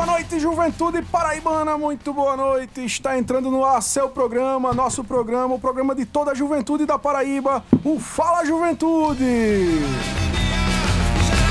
boa noite, juventude paraibana, muito boa noite. Está entrando no ar seu programa, nosso programa, o programa de toda a juventude da Paraíba, o Fala Juventude.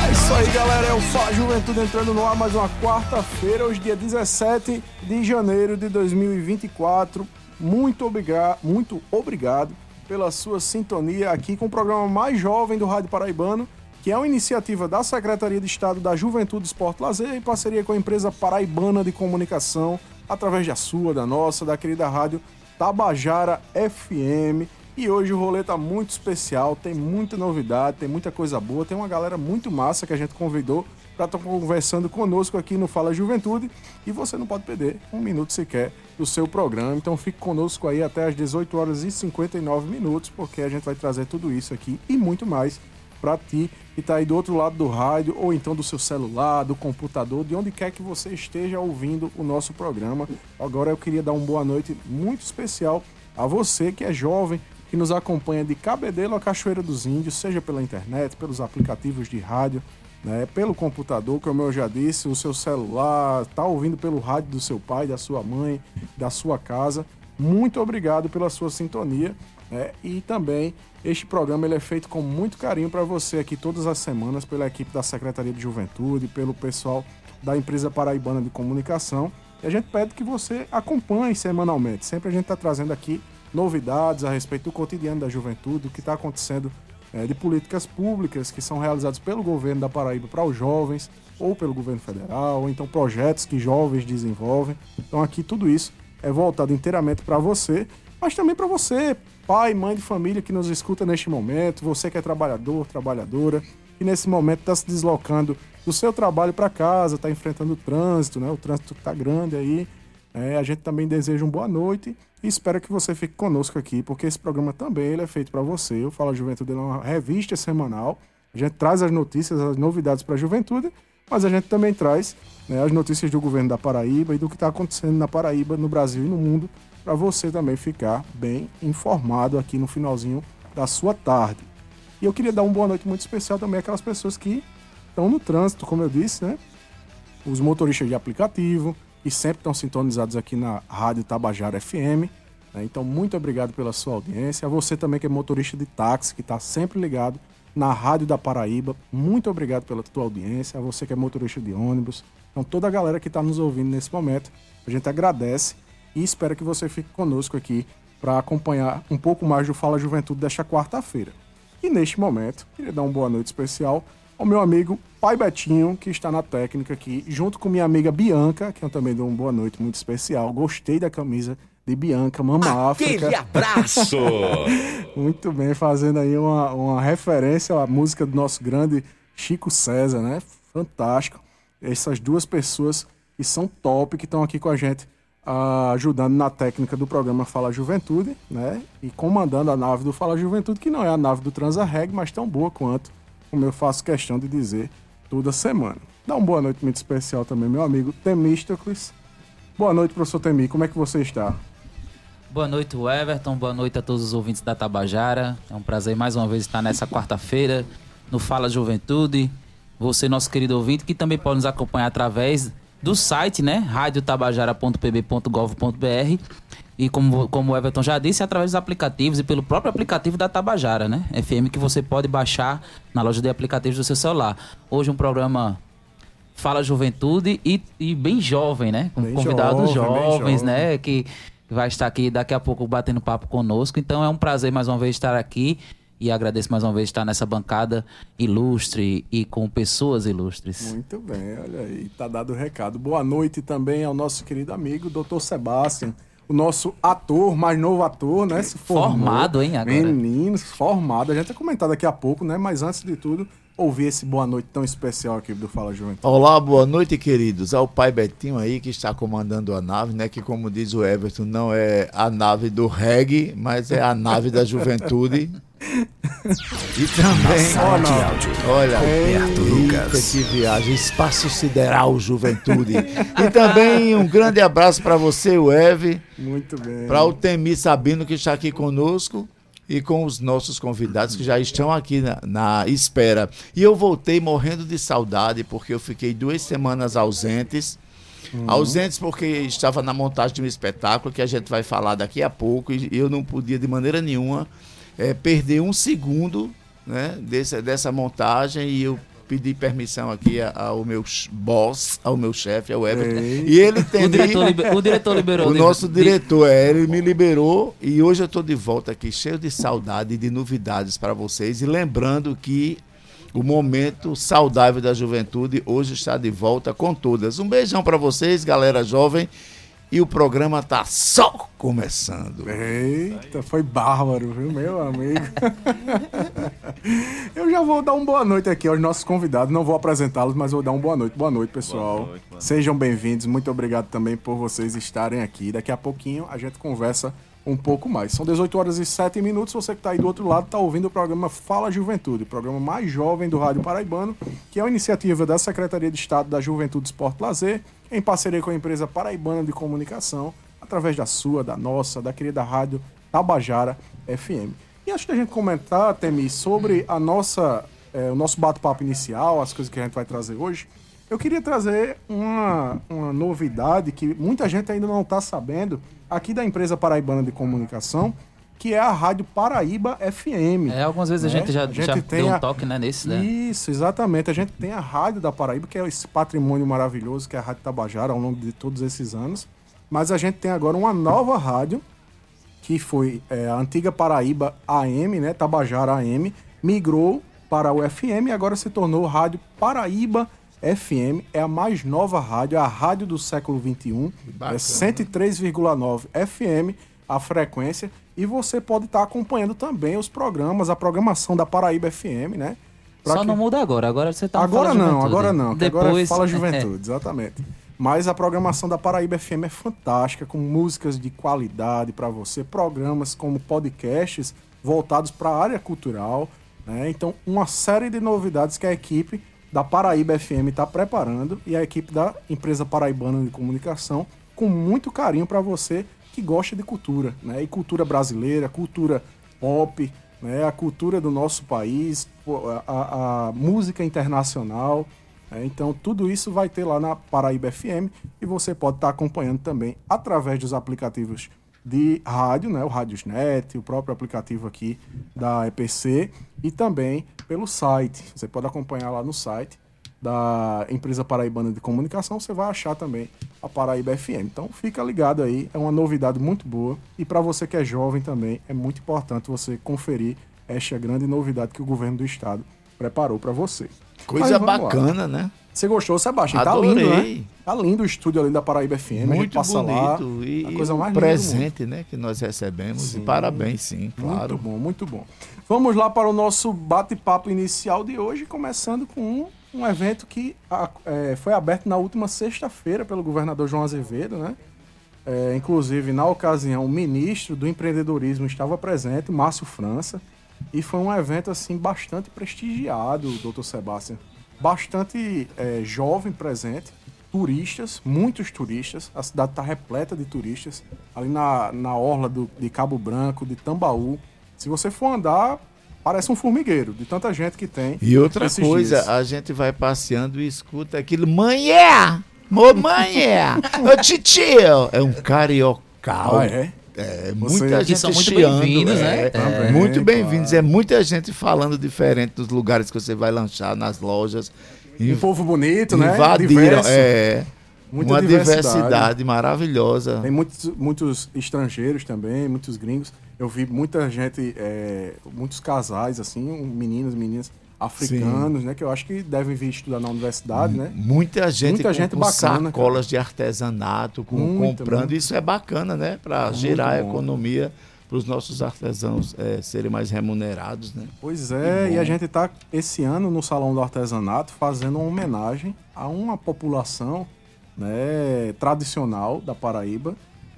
É isso aí, galera, é o Fala Juventude entrando no ar mais uma quarta-feira, hoje dia 17 de janeiro de 2024. Muito obrigado, muito obrigado pela sua sintonia aqui com o programa mais jovem do Rádio Paraibano que é uma iniciativa da Secretaria de Estado da Juventude, Esporte Lazer em parceria com a empresa paraibana de comunicação, através da sua, da nossa, da querida rádio Tabajara FM. E hoje o rolê tá muito especial, tem muita novidade, tem muita coisa boa, tem uma galera muito massa que a gente convidou para estar conversando conosco aqui no Fala Juventude e você não pode perder um minuto sequer do seu programa. Então fique conosco aí até às 18 horas e 59 minutos, porque a gente vai trazer tudo isso aqui e muito mais para ti que está aí do outro lado do rádio ou então do seu celular, do computador, de onde quer que você esteja ouvindo o nosso programa. Agora eu queria dar uma boa noite muito especial a você que é jovem, que nos acompanha de Cabedelo a Cachoeira dos Índios, seja pela internet, pelos aplicativos de rádio, né, pelo computador, como eu já disse, o seu celular, tá ouvindo pelo rádio do seu pai, da sua mãe, da sua casa. Muito obrigado pela sua sintonia. Né? E também este programa ele é feito com muito carinho para você aqui todas as semanas pela equipe da Secretaria de Juventude, pelo pessoal da empresa paraibana de comunicação. E a gente pede que você acompanhe semanalmente. Sempre a gente está trazendo aqui novidades a respeito do cotidiano da juventude, do que está acontecendo é, de políticas públicas que são realizadas pelo governo da Paraíba para os jovens, ou pelo governo federal, ou então projetos que jovens desenvolvem. Então aqui tudo isso é voltado inteiramente para você, mas também para você, pai, mãe de família que nos escuta neste momento, você que é trabalhador, trabalhadora, que nesse momento está se deslocando do seu trabalho para casa, está enfrentando o trânsito, né? O trânsito está grande aí. É, a gente também deseja uma boa noite e espero que você fique conosco aqui, porque esse programa também ele é feito para você. Eu falo Juventude é uma revista semanal. A gente traz as notícias, as novidades para a juventude, mas a gente também traz né, as notícias do governo da Paraíba e do que está acontecendo na Paraíba, no Brasil e no mundo para você também ficar bem informado aqui no finalzinho da sua tarde. E eu queria dar uma boa noite muito especial também àquelas pessoas que estão no trânsito, como eu disse, né? Os motoristas de aplicativo, que sempre estão sintonizados aqui na Rádio Tabajara FM. Né? Então, muito obrigado pela sua audiência. A você também que é motorista de táxi, que está sempre ligado na Rádio da Paraíba. Muito obrigado pela tua audiência. A você que é motorista de ônibus. Então, toda a galera que está nos ouvindo nesse momento, a gente agradece e espero que você fique conosco aqui para acompanhar um pouco mais do Fala Juventude desta quarta-feira. E neste momento, queria dar uma boa noite especial ao meu amigo Pai Betinho, que está na técnica aqui, junto com minha amiga Bianca, que eu também dou uma boa noite muito especial. Gostei da camisa de Bianca, Mama África. Aquele abraço! muito bem, fazendo aí uma, uma referência à música do nosso grande Chico César, né? Fantástico. Essas duas pessoas que são top, que estão aqui com a gente ajudando na técnica do programa Fala Juventude, né? E comandando a nave do Fala Juventude, que não é a nave do Transarreg, mas tão boa quanto, como eu faço questão de dizer toda semana. Dá uma boa noite muito especial também, meu amigo Temístocles. Boa noite, professor Temi, como é que você está? Boa noite, Everton. Boa noite a todos os ouvintes da Tabajara. É um prazer mais uma vez estar nessa quarta-feira no Fala Juventude. Você, nosso querido ouvinte, que também pode nos acompanhar através do site, né? radiotabajara.pb.gov.br e como, como o Everton já disse, através dos aplicativos e pelo próprio aplicativo da Tabajara, né? FM que você pode baixar na loja de aplicativos do seu celular. Hoje um programa Fala Juventude e, e bem jovem, né? Com bem convidados jovem, jovens, né? Que vai estar aqui daqui a pouco batendo papo conosco. Então é um prazer mais uma vez estar aqui e agradeço mais uma vez estar nessa bancada ilustre e com pessoas ilustres. Muito bem, olha aí, tá dado o recado. Boa noite também ao nosso querido amigo, Dr. Sebastião, o nosso ator, mais novo ator, né? Se formou, formado, hein, agora. Meninos, formado. A gente vai comentar daqui a pouco, né? Mas antes de tudo, ouvir esse boa noite tão especial aqui do Fala Juventude. Olá, boa noite, queridos. Ao pai Betinho aí que está comandando a nave, né? Que como diz o Everton, não é a nave do reggae, mas é a nave da juventude. E também, olha, Alberto Lucas. Que viagem, Espaço Sideral Juventude. e também um grande abraço para você, o Eve. Muito bem. Para o Temi Sabino, que está aqui conosco. E com os nossos convidados que já estão aqui na, na espera. E eu voltei morrendo de saudade, porque eu fiquei duas semanas ausentes Uhum. Ausentes porque estava na montagem de um espetáculo que a gente vai falar daqui a pouco e eu não podia de maneira nenhuma é, perder um segundo né, desse, dessa montagem e eu pedi permissão aqui ao meu boss, ao meu chefe, ao Everton. E ele tem. O diretor, liber, o diretor liberou. O nosso diretor, é, ele me liberou e hoje eu estou de volta aqui, cheio de saudade e de novidades para vocês. E lembrando que o momento saudável da juventude hoje está de volta com todas. Um beijão para vocês, galera jovem. E o programa tá só começando. Eita, foi bárbaro, viu, meu amigo? Eu já vou dar uma boa noite aqui aos nossos convidados. Não vou apresentá-los, mas vou dar uma boa noite. Boa noite, pessoal. Boa noite, boa noite. Sejam bem-vindos. Muito obrigado também por vocês estarem aqui. Daqui a pouquinho a gente conversa um pouco mais. São 18 horas e 7 minutos. Você que está aí do outro lado está ouvindo o programa Fala Juventude, o programa mais jovem do Rádio Paraibano, que é uma iniciativa da Secretaria de Estado da Juventude, Esporte Lazer, em parceria com a empresa Paraibana de Comunicação, através da sua, da nossa, da querida rádio Tabajara FM. E antes da gente comentar, Temi, sobre a nossa, é, o nosso bate-papo inicial, as coisas que a gente vai trazer hoje, eu queria trazer uma, uma novidade que muita gente ainda não está sabendo aqui da empresa Paraibana de Comunicação, que é a Rádio Paraíba FM. É, algumas vezes né? a gente já, a gente já deu um toque né, nesse, né? Isso, exatamente. A gente tem a Rádio da Paraíba, que é esse patrimônio maravilhoso que é a Rádio Tabajara ao longo de todos esses anos. Mas a gente tem agora uma nova rádio, que foi é, a antiga Paraíba AM, né? Tabajara AM, migrou para o FM e agora se tornou Rádio Paraíba FM. É a mais nova rádio, é a rádio do século XXI. É 103,9 FM a frequência e você pode estar tá acompanhando também os programas, a programação da Paraíba FM, né? Pra Só que... não muda agora, agora você tá Agora não, agora não, Depois... agora fala juventude, exatamente. Mas a programação da Paraíba FM é fantástica, com músicas de qualidade para você, programas como podcasts voltados para a área cultural, né? Então, uma série de novidades que a equipe da Paraíba FM está preparando e a equipe da empresa paraibana de comunicação com muito carinho para você que gosta de cultura, né? E cultura brasileira, cultura pop, né? A cultura do nosso país, a, a música internacional. Né? Então, tudo isso vai ter lá na Paraíba FM e você pode estar tá acompanhando também através dos aplicativos de rádio, né? O Radiosnet, o próprio aplicativo aqui da EPC e também pelo site. Você pode acompanhar lá no site da empresa paraibana de comunicação, você vai achar também a Paraíba FM. Então fica ligado aí, é uma novidade muito boa e para você que é jovem também é muito importante você conferir esta grande novidade que o governo do estado preparou para você. Coisa bacana, lá. né? Você gostou, Sebastião? Adorei. Tá lindo, né? Tá lindo o estúdio ali da Paraíba FM. Muito passa bonito. Lá, e, a coisa mais presente, né, que nós recebemos. Sim. E parabéns, sim, claro. Muito bom, muito bom. Vamos lá para o nosso bate-papo inicial de hoje, começando com um um evento que é, foi aberto na última sexta-feira pelo governador João Azevedo, né? É, inclusive, na ocasião, o ministro do empreendedorismo estava presente, Márcio França, e foi um evento assim bastante prestigiado, doutor Sebastião. Bastante é, jovem presente, turistas, muitos turistas. A cidade está repleta de turistas. Ali na, na orla do, de Cabo Branco, de Tambaú. Se você for andar, parece um formigueiro, de tanta gente que tem. E outra coisa, dias. a gente vai passeando e escuta aquilo, mãe é! Ô mãe é! Ô titio! É um cariocal. Ah, é? É, muita gente são muito bem-vindos, né? É, é, muito bem-vindos. Claro. É muita gente falando diferente dos lugares que você vai lanchar, nas lojas. Um povo bonito, né? Invadiram, é. Muita uma diversidade. diversidade. maravilhosa. Tem muitos, muitos estrangeiros também, muitos gringos. Eu vi muita gente, é, muitos casais, assim, meninos, meninas africanos, Sim. né? Que eu acho que devem vir estudar na universidade, né? Muita gente, Muita com, gente com bacana, sacolas cara. de artesanato, com, comprando. Muito. Isso é bacana, né? Para gerar a economia para os nossos artesãos é, serem mais remunerados, né? Pois é, e, e a gente está esse ano no Salão do Artesanato fazendo uma homenagem a uma população né, tradicional da Paraíba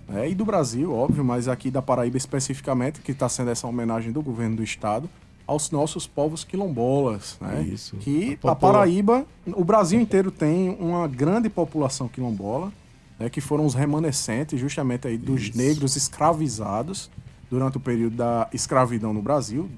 né, e do Brasil, óbvio, mas aqui da Paraíba especificamente, que está sendo essa homenagem do governo do estado aos nossos povos quilombolas, né? Isso. Que a, a Paraíba, o Brasil inteiro tem uma grande população quilombola, né, que foram os remanescentes justamente aí dos Isso. negros escravizados durante o período da escravidão no Brasil,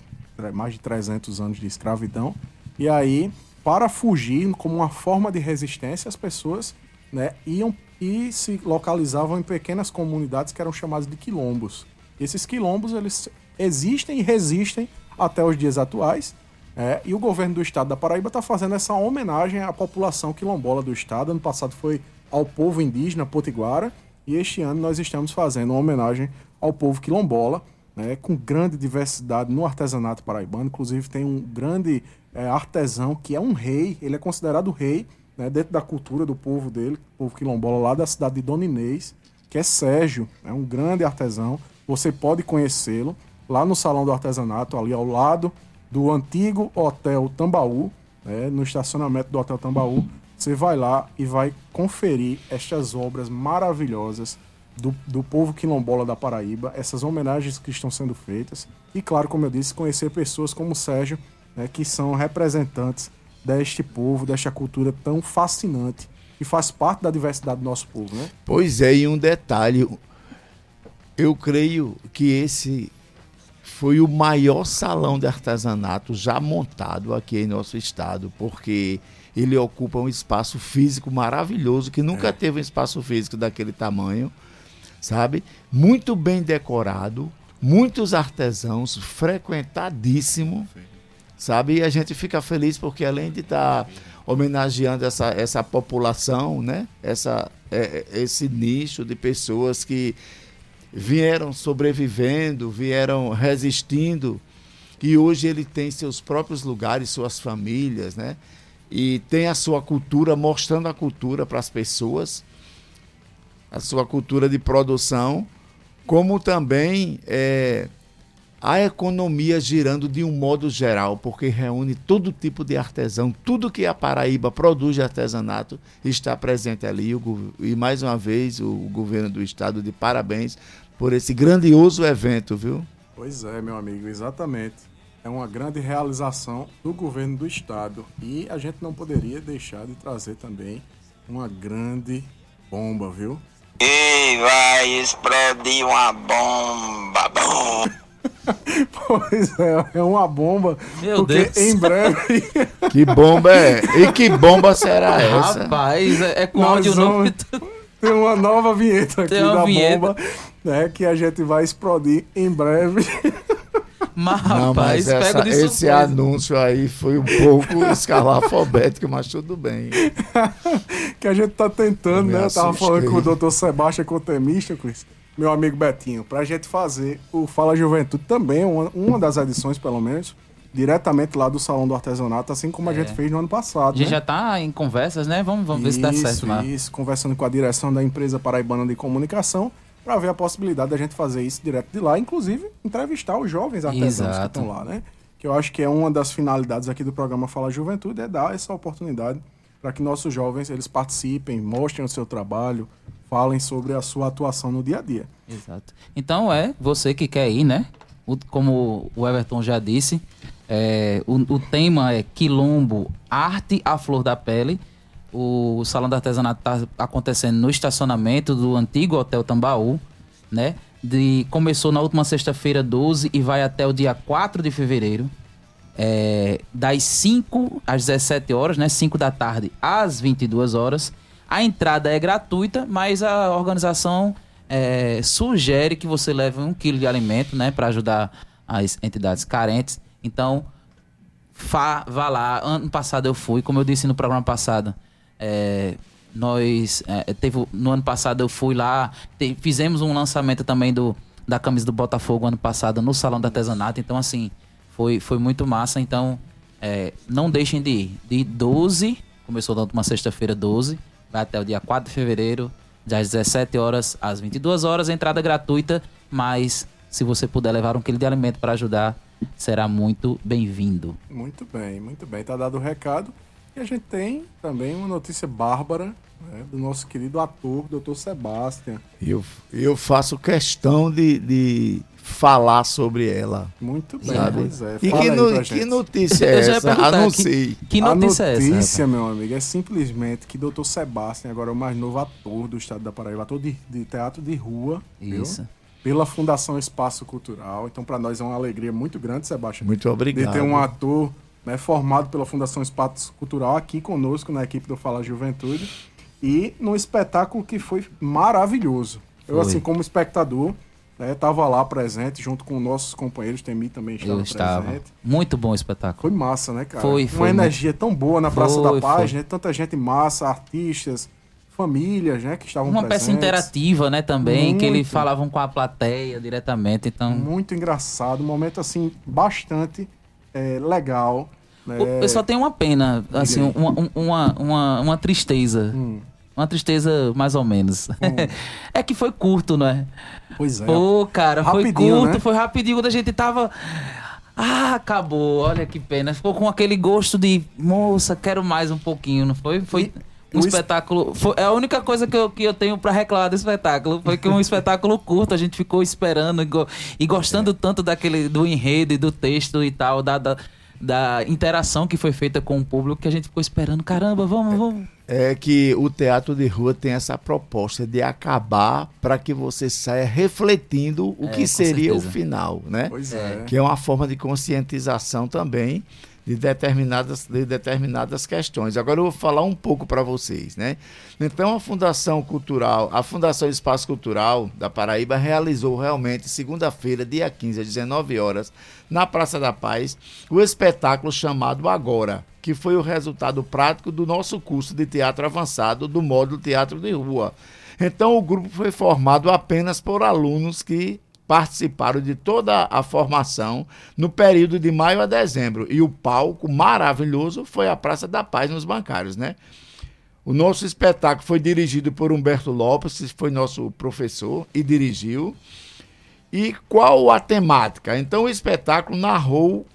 mais de 300 anos de escravidão. E aí, para fugir como uma forma de resistência, as pessoas né, iam e se localizavam em pequenas comunidades que eram chamadas de quilombos. Esses quilombos eles existem e resistem até os dias atuais. É, e o governo do estado da Paraíba está fazendo essa homenagem à população quilombola do estado. Ano passado foi ao povo indígena potiguara e este ano nós estamos fazendo uma homenagem ao povo quilombola, né, com grande diversidade no artesanato paraibano. Inclusive tem um grande é, artesão que é um rei, ele é considerado rei né, dentro da cultura do povo dele, povo quilombola lá da cidade de Dona Inês, que é Sérgio, é um grande artesão. Você pode conhecê-lo lá no Salão do Artesanato, ali ao lado do antigo Hotel Tambaú, né, no estacionamento do Hotel Tambaú. Você vai lá e vai conferir estas obras maravilhosas do, do povo quilombola da Paraíba, essas homenagens que estão sendo feitas. E, claro, como eu disse, conhecer pessoas como o Sérgio, né, que são representantes deste povo, desta cultura tão fascinante que faz parte da diversidade do nosso povo, né? Pois é, e um detalhe, eu creio que esse foi o maior salão de artesanato já montado aqui em nosso estado, porque ele ocupa um espaço físico maravilhoso que nunca é. teve um espaço físico daquele tamanho, sabe? Muito bem decorado, muitos artesãos, frequentadíssimo. Sim sabe? E a gente fica feliz porque além de estar tá homenageando essa, essa população, né? Essa, é, é, esse nicho de pessoas que vieram sobrevivendo, vieram resistindo, e hoje ele tem seus próprios lugares, suas famílias, né? E tem a sua cultura, mostrando a cultura para as pessoas, a sua cultura de produção, como também é, a economia girando de um modo geral, porque reúne todo tipo de artesão, tudo que a Paraíba produz de artesanato está presente ali. E mais uma vez, o governo do estado de parabéns por esse grandioso evento, viu? Pois é, meu amigo, exatamente. É uma grande realização do governo do estado. E a gente não poderia deixar de trazer também uma grande bomba, viu? E vai explodir uma bomba. bomba. pois é, é uma bomba. Meu porque Deus. em breve. que bomba é? E que bomba será essa? Rapaz, é, é com áudio novo. Tem uma nova vinheta aqui da vinheta. bomba, né? Que a gente vai explodir em breve. Mas, Não, rapaz, mas essa, esse anúncio aí foi um pouco escalafobético, mas tudo bem. que a gente tá tentando, Eu né? Eu tava falando com o doutor Sebastião Cotemista, Cris meu amigo Betinho, para a gente fazer o Fala Juventude também, uma, uma das edições, pelo menos, diretamente lá do Salão do Artesanato, assim como a é. gente fez no ano passado. A gente né? já está em conversas, né? Vamos, vamos isso, ver se dá certo lá. Isso, conversando com a direção da empresa Paraibana de Comunicação, para ver a possibilidade da gente fazer isso direto de lá, inclusive entrevistar os jovens artesãos Exato. que estão lá, né? Que eu acho que é uma das finalidades aqui do programa Fala Juventude, é dar essa oportunidade para que nossos jovens eles participem, mostrem o seu trabalho, falem sobre a sua atuação no dia a dia. Exato. Então é você que quer ir, né? Como o Everton já disse, é, o, o, tema é Quilombo, Arte à Flor da Pele. O Salão da Artesanato está acontecendo no estacionamento do antigo Hotel Tambaú, né? De, começou na última sexta-feira, 12, e vai até o dia 4 de fevereiro. É, das 5 às 17 horas, né? 5 da tarde às 22 horas. A entrada é gratuita, mas a organização é, sugere que você leve um quilo de alimento, né, para ajudar as entidades carentes. Então, vá, vá lá. Ano passado eu fui, como eu disse no programa passado, é, nós é, teve no ano passado eu fui lá, te, fizemos um lançamento também do da camisa do Botafogo ano passado no salão do artesanato. Então assim foi foi muito massa. Então é, não deixem de ir. De 12 começou na última sexta-feira 12 vai até o dia 4 de fevereiro, das 17 horas às 22 horas, entrada gratuita, mas se você puder levar um quilo de alimento para ajudar, será muito bem-vindo. Muito bem, muito bem. Tá dado o recado. E a gente tem também uma notícia bárbara né, do nosso querido ator, Dr. Sebastian. Eu, eu faço questão de, de falar sobre ela. Muito bem, sabe? pois é. E que, no, que, notícia é essa? Anunciei. Que, que notícia é essa? Notícia, meu amigo, é simplesmente que Dr. Sebastião, agora é o mais novo ator do estado da Paraíba, ator de, de teatro de rua. Isso. Viu? Pela Fundação Espaço Cultural. Então, para nós é uma alegria muito grande, Sebastião. Muito obrigado. De ter um ator né, formado pela Fundação Espaço Cultural aqui conosco na equipe do Fala Juventude. e num espetáculo que foi maravilhoso. Eu, Foi. assim, como espectador, né, tava lá presente, junto com nossos companheiros, Temi também estava, Eu estava. presente. Muito bom o espetáculo. Foi massa, né, cara? Foi, Uma foi energia tão boa na Praça Foi, da Paz, né? Tanta gente massa, artistas, famílias, né, que estavam Uma presentes. peça interativa, né, também, que eles Muito. falavam com a plateia diretamente, então... Muito engraçado, um momento, assim, bastante é, legal. Né? Eu só tenho uma pena, assim, uma, um- uma, uma, uma tristeza. Hum, Uma tristeza mais ou menos. é que foi curto, não é? pois é. Pô, cara, foi Rapidinho, curto, né? foi rapidinho quando a gente tava. Ah, acabou, olha que pena. Ficou com aquele gosto de, moça, quero mais um pouquinho, não foi? Foi E um o es- espetáculo. Foi, é a única coisa que eu, que eu tenho pra reclamar do espetáculo. Foi que um espetáculo curto, a gente ficou esperando e, go- e gostando É. tanto daquele do enredo e do texto e tal, da, da, da interação que foi feita com o público, que a gente ficou esperando. Caramba, vamos, vamos. É que o teatro de rua tem essa proposta de acabar para que você saia refletindo o É, que seria certeza. o final, né? Pois é. que é uma forma de conscientização também de determinadas, de determinadas questões. Agora eu vou falar um pouco para vocês, né? Então a Fundação Cultural, a Fundação Espaço Cultural da Paraíba realizou realmente segunda-feira, dia 15 às 19 horas, na Praça da Paz, o espetáculo chamado Agora, que foi o resultado prático do nosso curso de teatro avançado do módulo Teatro de Rua. Então o grupo foi formado apenas por alunos que participaram de toda a formação no período de maio a dezembro. E o palco maravilhoso foi a Praça da Paz nos bancários, né? O nosso espetáculo foi dirigido por Humberto Lopes, que foi nosso professor e dirigiu. E qual a temática? Então o espetáculo narrou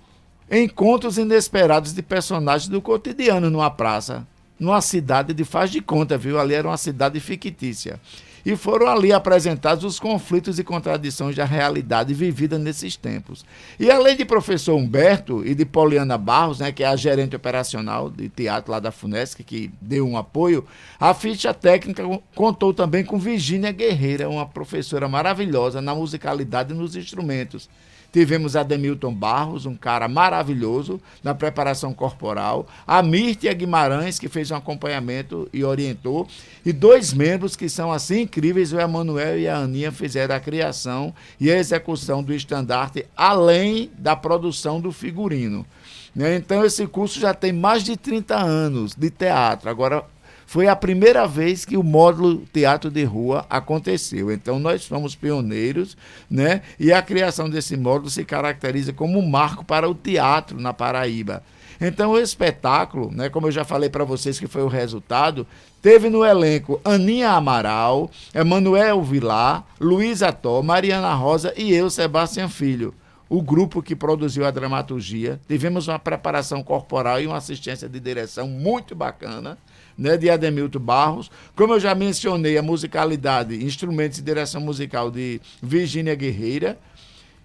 encontros inesperados de personagens do cotidiano numa praça, numa cidade de faz de conta, viu? Ali era uma cidade fictícia. E foram ali apresentados os conflitos e contradições da realidade vivida nesses tempos. E além de professor Humberto e de Poliana Barros, né, que é a gerente operacional de teatro lá da Funesc, que deu um apoio, a ficha técnica contou também com Virgínia Guerreira, uma professora maravilhosa na musicalidade e nos instrumentos. Tivemos Ademilton Barros, um cara maravilhoso na preparação corporal. A Mirtia Guimarães, que fez um acompanhamento e orientou. E dois membros que são assim incríveis, o Emanuel e a Aninha, fizeram a criação e a execução do estandarte, além da produção do figurino. né? Então, esse curso já tem mais de 30 anos de teatro. Agora, foi a primeira vez que o módulo teatro de rua aconteceu. Então nós fomos pioneiros, né? E a criação desse módulo se caracteriza como um marco para o teatro na Paraíba. Então o espetáculo, né, como eu já falei para vocês que foi o resultado, teve no elenco Aninha Amaral, Emanuel Vilar, Luísa Tó, Mariana Rosa e eu, Sebastião Filho o grupo que produziu a dramaturgia. Tivemos uma preparação corporal e uma assistência de direção muito bacana, né, de Ademilton Barros. Como eu já mencionei, a musicalidade, instrumentos e direção musical de Virgínia Guerreira.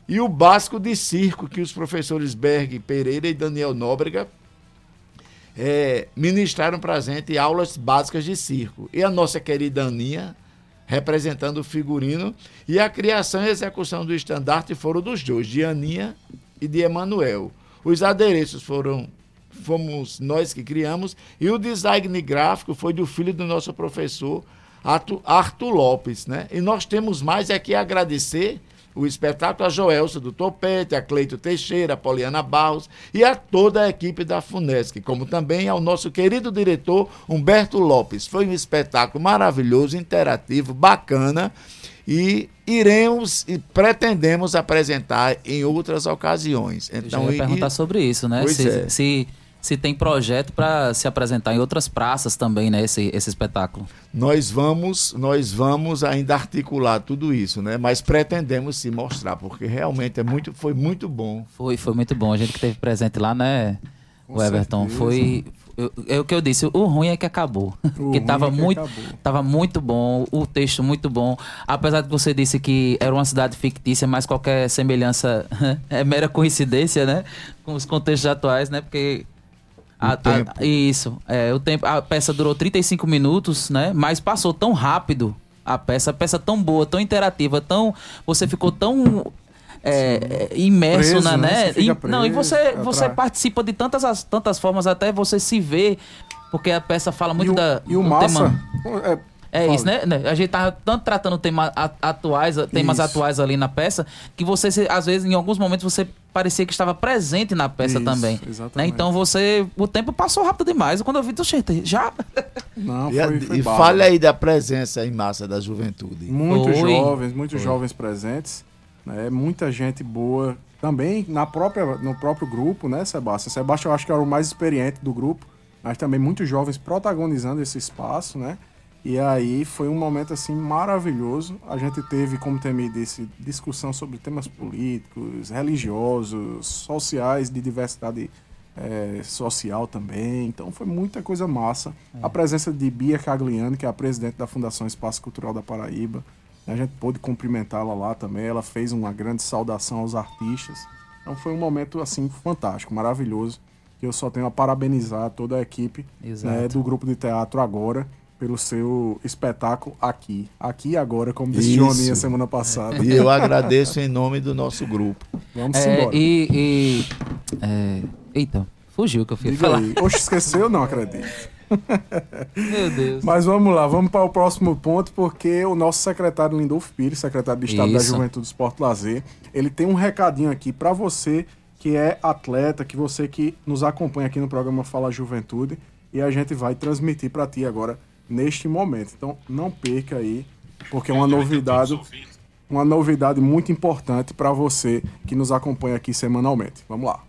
E o básico de circo que os professores Berg Pereira e Daniel Nóbrega é, ministraram para a gente aulas básicas de circo. E a nossa querida Aninha, representando o figurino, e a criação e execução do estandarte foram dos dois, de Aninha e de Emanuel. Os adereços foram fomos nós que criamos e o design gráfico foi do filho do nosso professor Arthur, Lopes, né? E nós temos mais aqui a agradecer o espetáculo a Joelso do Topete, a Cleito Teixeira, a Poliana Barros e a toda a equipe da FUNESC, como também ao nosso querido diretor Humberto Lopes. Foi um espetáculo maravilhoso, interativo, bacana e iremos e pretendemos apresentar em outras ocasiões. Eu Então, já ia e- perguntar sobre isso, né? Se, é. se, se tem projeto para se apresentar em outras praças também, né? Esse, esse espetáculo. nós vamos, nós vamos ainda articular tudo isso, né? Mas pretendemos se mostrar, porque realmente é muito, foi muito bom. Foi, foi muito bom. A gente que teve presente lá, né, Com o Everton? certeza. Foi. eu- É o que eu disse, o ruim é que acabou. Porque ruim tava é que muito, acabou. tava muito bom, o texto muito bom. Apesar de você disse que era uma cidade fictícia, mas qualquer semelhança é mera coincidência, né? Com os contextos atuais, né? Porque. A- a- isso. É, o tempo, a peça durou 35 minutos, né? Mas passou tão rápido a peça, a peça tão boa, tão interativa, tão. Você ficou tão. é, é, imerso Preso, na, né? né? Você E- não, e você, você atrai. participa de tantas, as- tantas formas, até você se vê porque a peça fala muito e o, da. e o massa. tema- é, É Fala. isso, né? né? A gente tava tanto tratando tema a- atuais, temas Isso. atuais ali na peça, que você, às vezes, em alguns momentos, você parecia que estava presente na peça Isso, também. Né? exatamente. Então você. O tempo passou rápido demais. Quando eu vi, tu já. não, E, a- foi, foi e fale aí da presença em massa da juventude. Muitos Foi. jovens, muitos jovens presentes, né? Muita gente boa também na própria, no próprio grupo, né, Sebastião? Sebastião eu acho que era o mais experiente do grupo, mas também muitos jovens protagonizando esse espaço, né? E aí foi um momento assim maravilhoso. A gente teve, como Temi disse, discussão sobre temas políticos, religiosos, sociais, de diversidade eh, social também. Então foi muita coisa massa. A presença de Bia Cagliani, que é a presidente da Fundação Espaço Cultural da Paraíba. A gente pôde cumprimentá-la lá também. Ela fez uma grande saudação aos artistas. Então foi um momento assim fantástico, maravilhoso. Eu só tenho a parabenizar toda a equipe né, do grupo de teatro agora pelo seu espetáculo aqui. Aqui e agora, como disse. Joninha semana passada. E eu agradeço em nome do nosso grupo. Vamos É, embora. e. e é, eita, fugiu o que eu fui Diga falar. aí. Oxe, esqueceu? Não acredito. Meu Deus. Mas vamos lá, vamos para o próximo ponto, porque o nosso secretário Lindolfo Pires, secretário de Estado da Isso. Juventude, Esporte Lazer, ele tem um recadinho aqui para você que é atleta, que você que nos acompanha aqui no programa Fala Juventude, e a gente vai transmitir para ti agora neste momento. Então, não perca aí, porque é uma novidade, uma novidade muito importante para você que nos acompanha aqui semanalmente. Vamos lá.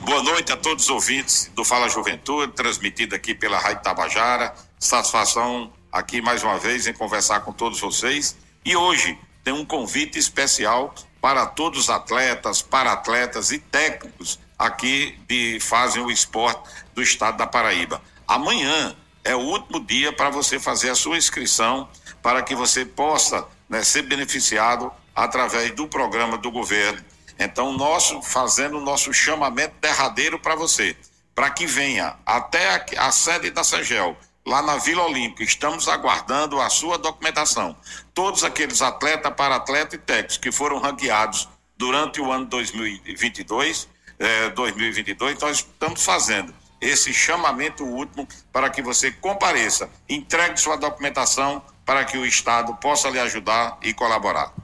Boa noite a todos os ouvintes do Fala Juventude, transmitido aqui pela Rádio Tabajara. Satisfação aqui mais uma vez em conversar com todos vocês. E hoje tem um convite especial para todos os atletas, para-atletas e técnicos aqui de fazem o esporte do estado da Paraíba. Amanhã é o último dia para você fazer a sua inscrição para que você possa né, ser beneficiado através do programa do governo. Então, nosso fazendo o nosso chamamento derradeiro para você, para que venha até a, a sede da Segel, lá na Vila Olímpica. Estamos aguardando a sua documentação. Todos aqueles atletas, para-atleta e técnicos que foram ranqueados durante o ano 2022, eh, 2022, nós estamos fazendo esse chamamento último para que você compareça, entregue sua documentação para que o Estado possa lhe ajudar e colaborar.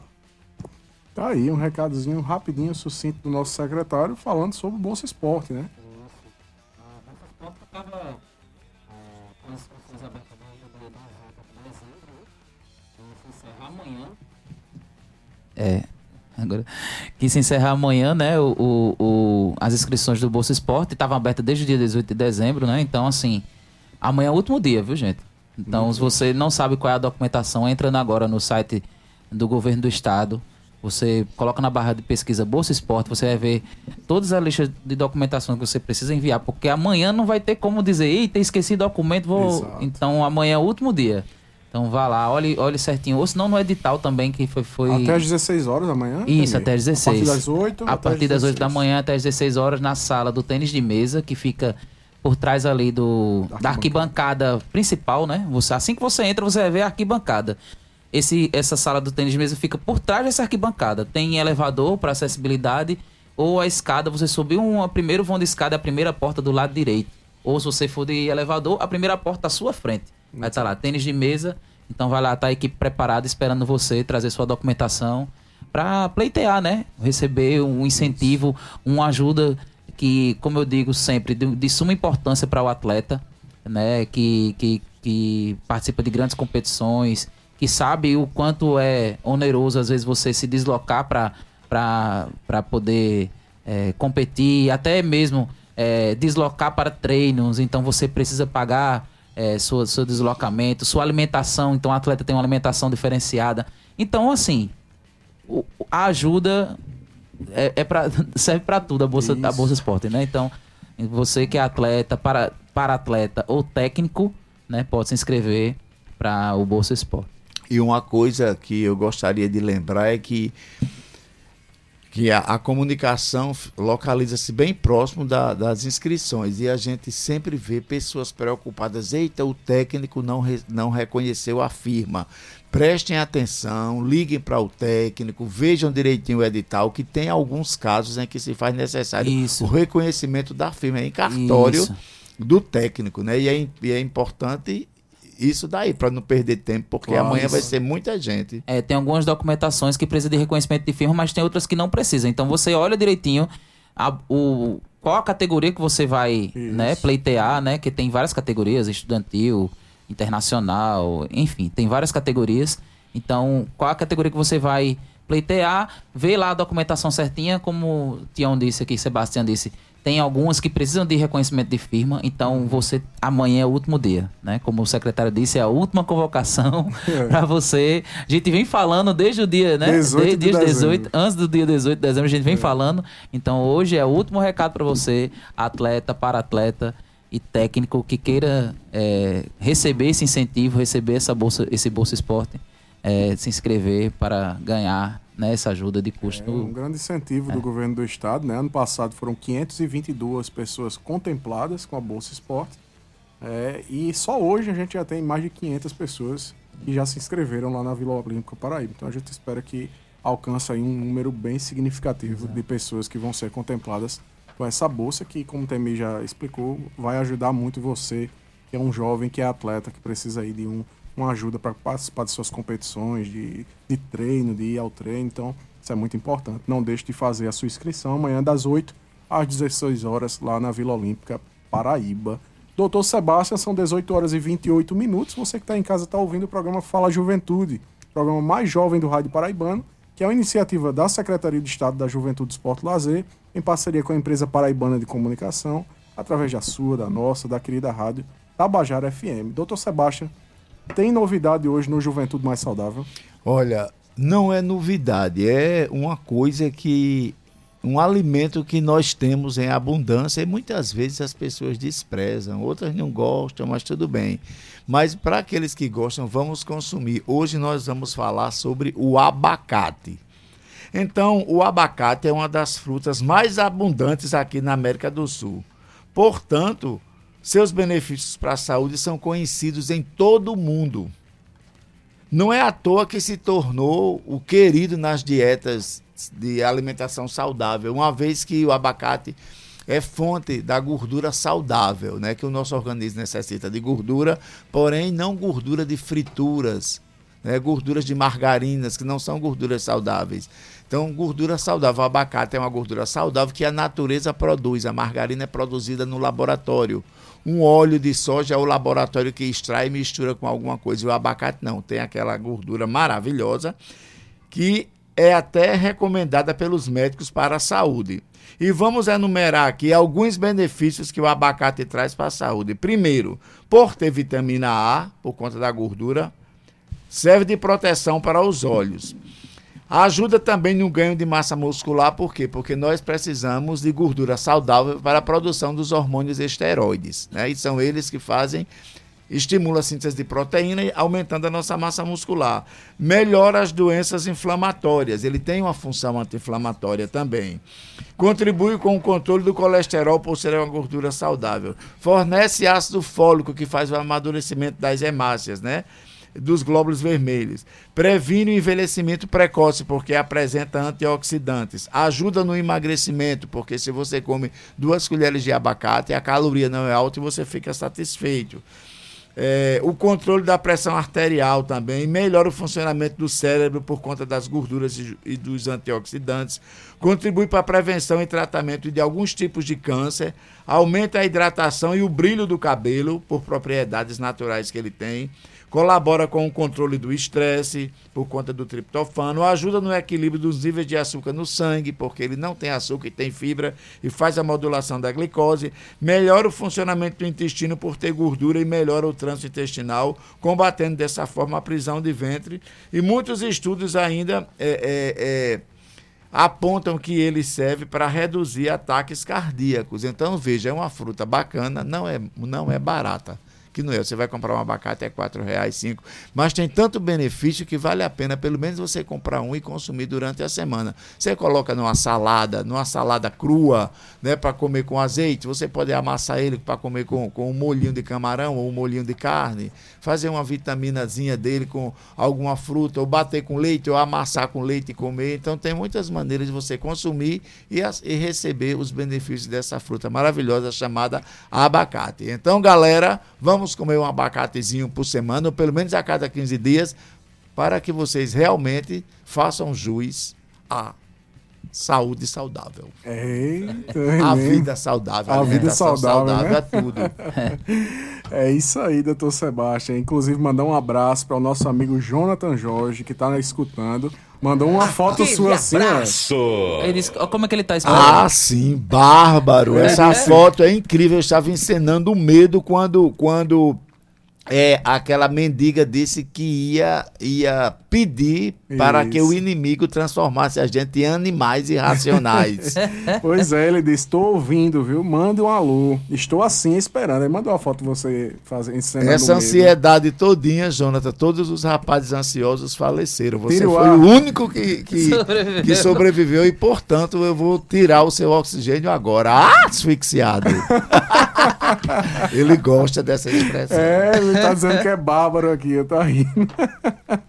Tá aí um recadozinho rapidinho, sucinto do nosso secretário, falando sobre o Bolsa Esporte, né? É. Agora, que se encerrar amanhã, né? O, o, o- as inscrições do Bolsa Esporte estavam abertas desde o dia 18 de dezembro, né? Então, assim, amanhã é o último dia, viu, gente? Então, se você não sabe qual é a documentação, entrando agora no site do governo do estado. Você coloca na barra de pesquisa Bolsa Esporte, você vai ver todas as listas de documentação que você precisa enviar, porque amanhã não vai ter como dizer, eita, esqueci documento, vou. Exato. Então amanhã é o último dia. Então vá lá, olhe, olhe certinho. Ou senão no edital também, que foi. foi... Até às 16 horas da manhã? Isso, até às 16. A partir das 8 A partir das 8 da 16. manhã até às 16 horas na sala do tênis de mesa, que fica por trás ali do Da da arquibancada principal, né? Você, assim que você entra, você vai ver a arquibancada. Esse, essa sala do tênis de mesa fica por trás dessa arquibancada. Tem elevador para acessibilidade ou a escada, você subir um primeiro vão de escada, a primeira porta do lado direito. Ou se você for de elevador, a primeira porta à sua frente. Vai estar lá, tênis de mesa. Então vai lá, tá a equipe preparada esperando você trazer sua documentação para pleitear, né? Receber um incentivo, uma ajuda que, como eu digo sempre, de, de suma importância para o atleta, né? Que, que, que participa de grandes competições, que sabe o quanto é oneroso às vezes você se deslocar para poder é, competir, até mesmo é, deslocar para treinos. Então você precisa pagar é, sua, seu deslocamento, sua alimentação. Então o atleta tem uma alimentação diferenciada. Então, assim, o- a ajuda é, é pra, serve para tudo a bolsa, a bolsa esporte, né? Então, você que é atleta, para, para atleta ou técnico, né, pode se inscrever para o bolsa esporte. E uma coisa que eu gostaria de lembrar é que, que a, a comunicação localiza-se bem próximo da- das inscrições e a gente sempre vê pessoas preocupadas. Eita, o técnico não, re- não reconheceu a firma. Prestem atenção, liguem para o técnico, vejam direitinho o edital, que tem alguns casos em que se faz necessário Isso. o reconhecimento da firma em cartório. Isso. do técnico, né? E é, e é importante isso daí, para não perder tempo, porque Claro, amanhã isso. vai ser muita gente. É, tem algumas documentações que precisam de reconhecimento de firma, mas tem outras que não precisam. Então você olha direitinho a- o, qual a categoria que você vai né, pleitear, né? Que tem várias categorias, estudantil, internacional, enfim, tem várias categorias. Então, qual a categoria que você vai pleitear, vê lá a documentação certinha, como o Tião disse aqui, Sebastião disse, tem algumas que precisam de reconhecimento de firma, então você amanhã é o último dia, né? Como o secretário disse, é a última convocação para você. A gente vem falando desde o dia, né? 18 de dezembro. 18, antes do dia 18 de dezembro a gente vem falando. Então hoje é o último recado para você, atleta, para atleta e técnico que queira é, receber esse incentivo, receber essa bolsa, esse bolsa esporte, é, se inscrever para ganhar né, essa ajuda de custo. É um grande incentivo do governo do estado, né? Ano passado foram 522 pessoas contempladas com a Bolsa Esporte. É, e só hoje a gente já tem mais de 500 pessoas que já se inscreveram lá na Vila Olímpica Paraíba. Então a gente espera que alcance um número bem significativo de pessoas que vão ser contempladas com essa bolsa, que, como o Temi já explicou, vai ajudar muito você, que é um jovem, que é atleta, que precisa aí de um, uma ajuda para participar de suas competições, de, de treino, de ir ao treino. Então, isso é muito importante. Não deixe de fazer a sua inscrição amanhã das 8 às 16 horas lá na Vila Olímpica Paraíba. Doutor Sebastião, são 18 horas e 28 minutos. Você que está em casa está ouvindo o programa Fala Juventude, programa mais jovem do Rádio Paraibano, que é uma iniciativa da Secretaria de Estado da Juventude, Esporte e Lazer, em parceria com a empresa paraibana de comunicação, através da sua, da nossa, da querida rádio Tabajara FM. Doutor Sebastião, tem novidade hoje no Juventude Mais Saudável? Olha, não é novidade, é uma coisa que. um alimento que nós temos em abundância e muitas vezes as pessoas desprezam, outras não gostam, mas tudo bem. Mas para aqueles que gostam, vamos consumir. Hoje nós vamos falar sobre o abacate. Então, o abacate é uma das frutas mais abundantes aqui na América do Sul. Portanto, seus benefícios para a saúde são conhecidos em todo o mundo. Não é à toa que se tornou o querido nas dietas de alimentação saudável, uma vez que o abacate é fonte da gordura saudável, né? Que o nosso organismo necessita de gordura, porém não gordura de frituras, né? gorduras de margarinas, que não são gorduras saudáveis. Então, gordura saudável. O abacate é uma gordura saudável que a natureza produz. A margarina é produzida no laboratório. Um óleo de soja é o laboratório que extrai e mistura com alguma coisa. E o abacate não, tem aquela gordura maravilhosa que é até recomendada pelos médicos para a saúde. E vamos enumerar aqui alguns benefícios que o abacate traz para a saúde. Primeiro, por ter vitamina A, por conta da gordura, serve de proteção para os olhos. Ajuda também no ganho de massa muscular, por quê? Porque nós precisamos de gordura saudável para a produção dos hormônios esteroides, né? E são eles que fazem estimula a síntese de proteína, aumentando a nossa massa muscular. Melhora as doenças inflamatórias, ele tem uma função anti-inflamatória também. Contribui com o controle do colesterol por ser uma gordura saudável. Fornece ácido fólico, que faz o amadurecimento das hemácias, né? Dos glóbulos vermelhos. Previne o envelhecimento precoce, porque apresenta antioxidantes. Ajuda no emagrecimento, porque se você come duas colheres de abacate, a caloria não é alta e você fica satisfeito. É, o controle da pressão arterial também, melhora o funcionamento do cérebro por conta das gorduras e, e dos antioxidantes, contribui para a prevenção e tratamento de alguns tipos de câncer, aumenta a hidratação e o brilho do cabelo por propriedades naturais que ele tem, colabora com o controle do estresse por conta do triptofano, ajuda no equilíbrio dos níveis de açúcar no sangue, porque ele não tem açúcar e tem fibra e faz a modulação da glicose, melhora o funcionamento do intestino por ter gordura e melhora o trânsito intestinal, combatendo dessa forma a prisão de ventre. E muitos estudos ainda é, é, é, apontam que ele serve para reduzir ataques cardíacos. Então, veja, é uma fruta bacana, não é, não é barata. Que não é. Você vai comprar um abacate é quatro reais, cinco, mas tem tanto benefício que vale a pena pelo menos você comprar um e consumir durante a semana. Você coloca numa salada, numa salada crua, né, para comer com azeite. Você pode amassar ele para comer com, com um molhinho de camarão ou um molhinho de carne, fazer uma vitaminazinha dele com alguma fruta, ou bater com leite, ou amassar com leite e comer. Então tem muitas maneiras de você consumir e, e receber os benefícios dessa fruta maravilhosa chamada abacate. Então, galera, vamos comer um abacatezinho por semana, ou pelo menos a cada 15 dias, para que vocês realmente façam jus a saúde saudável. Eita, A né? vida saudável. A vida alimentação saudável, né? é tudo. É isso aí, doutor Sebastião. Inclusive, mandar um abraço para o nosso amigo Jonathan Jorge, que está escutando. Mandou uma foto sua assim, ó. Ele como é que ele tá esperando? Ah, sim, bárbaro. Essa foto é incrível. Eu estava encenando o medo quando, quando é, aquela mendiga disse que ia, ia pedir para que Isso. o inimigo transformasse a gente em animais irracionais. Pois é, ele disse: Estou ouvindo, viu? Manda um alô. Estou assim esperando. Aí mandou uma foto você fazendo Essa ansiedade todinha, Jonathan, todos os rapazes ansiosos faleceram. Você Tira o foi ar. o único que, que, Sobreviveu. que sobreviveu e, portanto, eu vou tirar o seu oxigênio agora. Ah, asfixiado. Ele gosta dessa expressão. É, ele tá dizendo que é bárbaro aqui, eu tô rindo.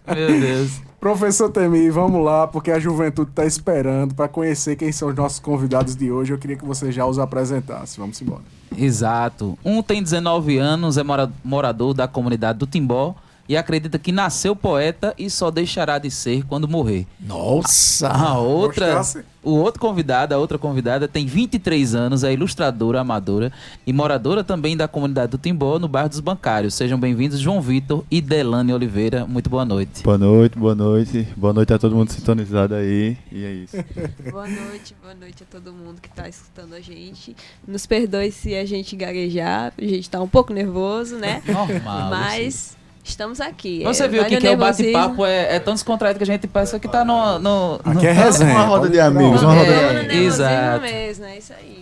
Meu Deus. Professor Temi, vamos lá, porque a juventude tá esperando para conhecer quem são os nossos convidados de hoje. Eu queria que você já os apresentasse. Vamos embora. Exato. Um tem 19 anos, é mora- morador da comunidade do Timbó e acredita que nasceu poeta e só deixará de ser quando morrer. Nossa! A outra, Gostasse? o outro convidado, a outra convidada tem 23 anos, é ilustradora amadora e moradora também da comunidade do Timbó, no bairro dos Bancários. Sejam bem-vindos João Vitor e Delane Oliveira. Muito boa noite. Boa noite, boa noite. Boa noite a todo mundo sintonizado aí. E é isso. Boa noite, boa noite a todo mundo que tá escutando a gente. Nos perdoe se a gente gaguejar, a gente tá um pouco nervoso, né? Normal. Mas estamos aqui. Você É, viu que, que é o bate-papo é, é tão descontraído que a gente pensa que tá no. no, Aqui é no- resenha. Uma roda de amigos, uma roda É, de amigos. Exato. mesmo, é isso aí.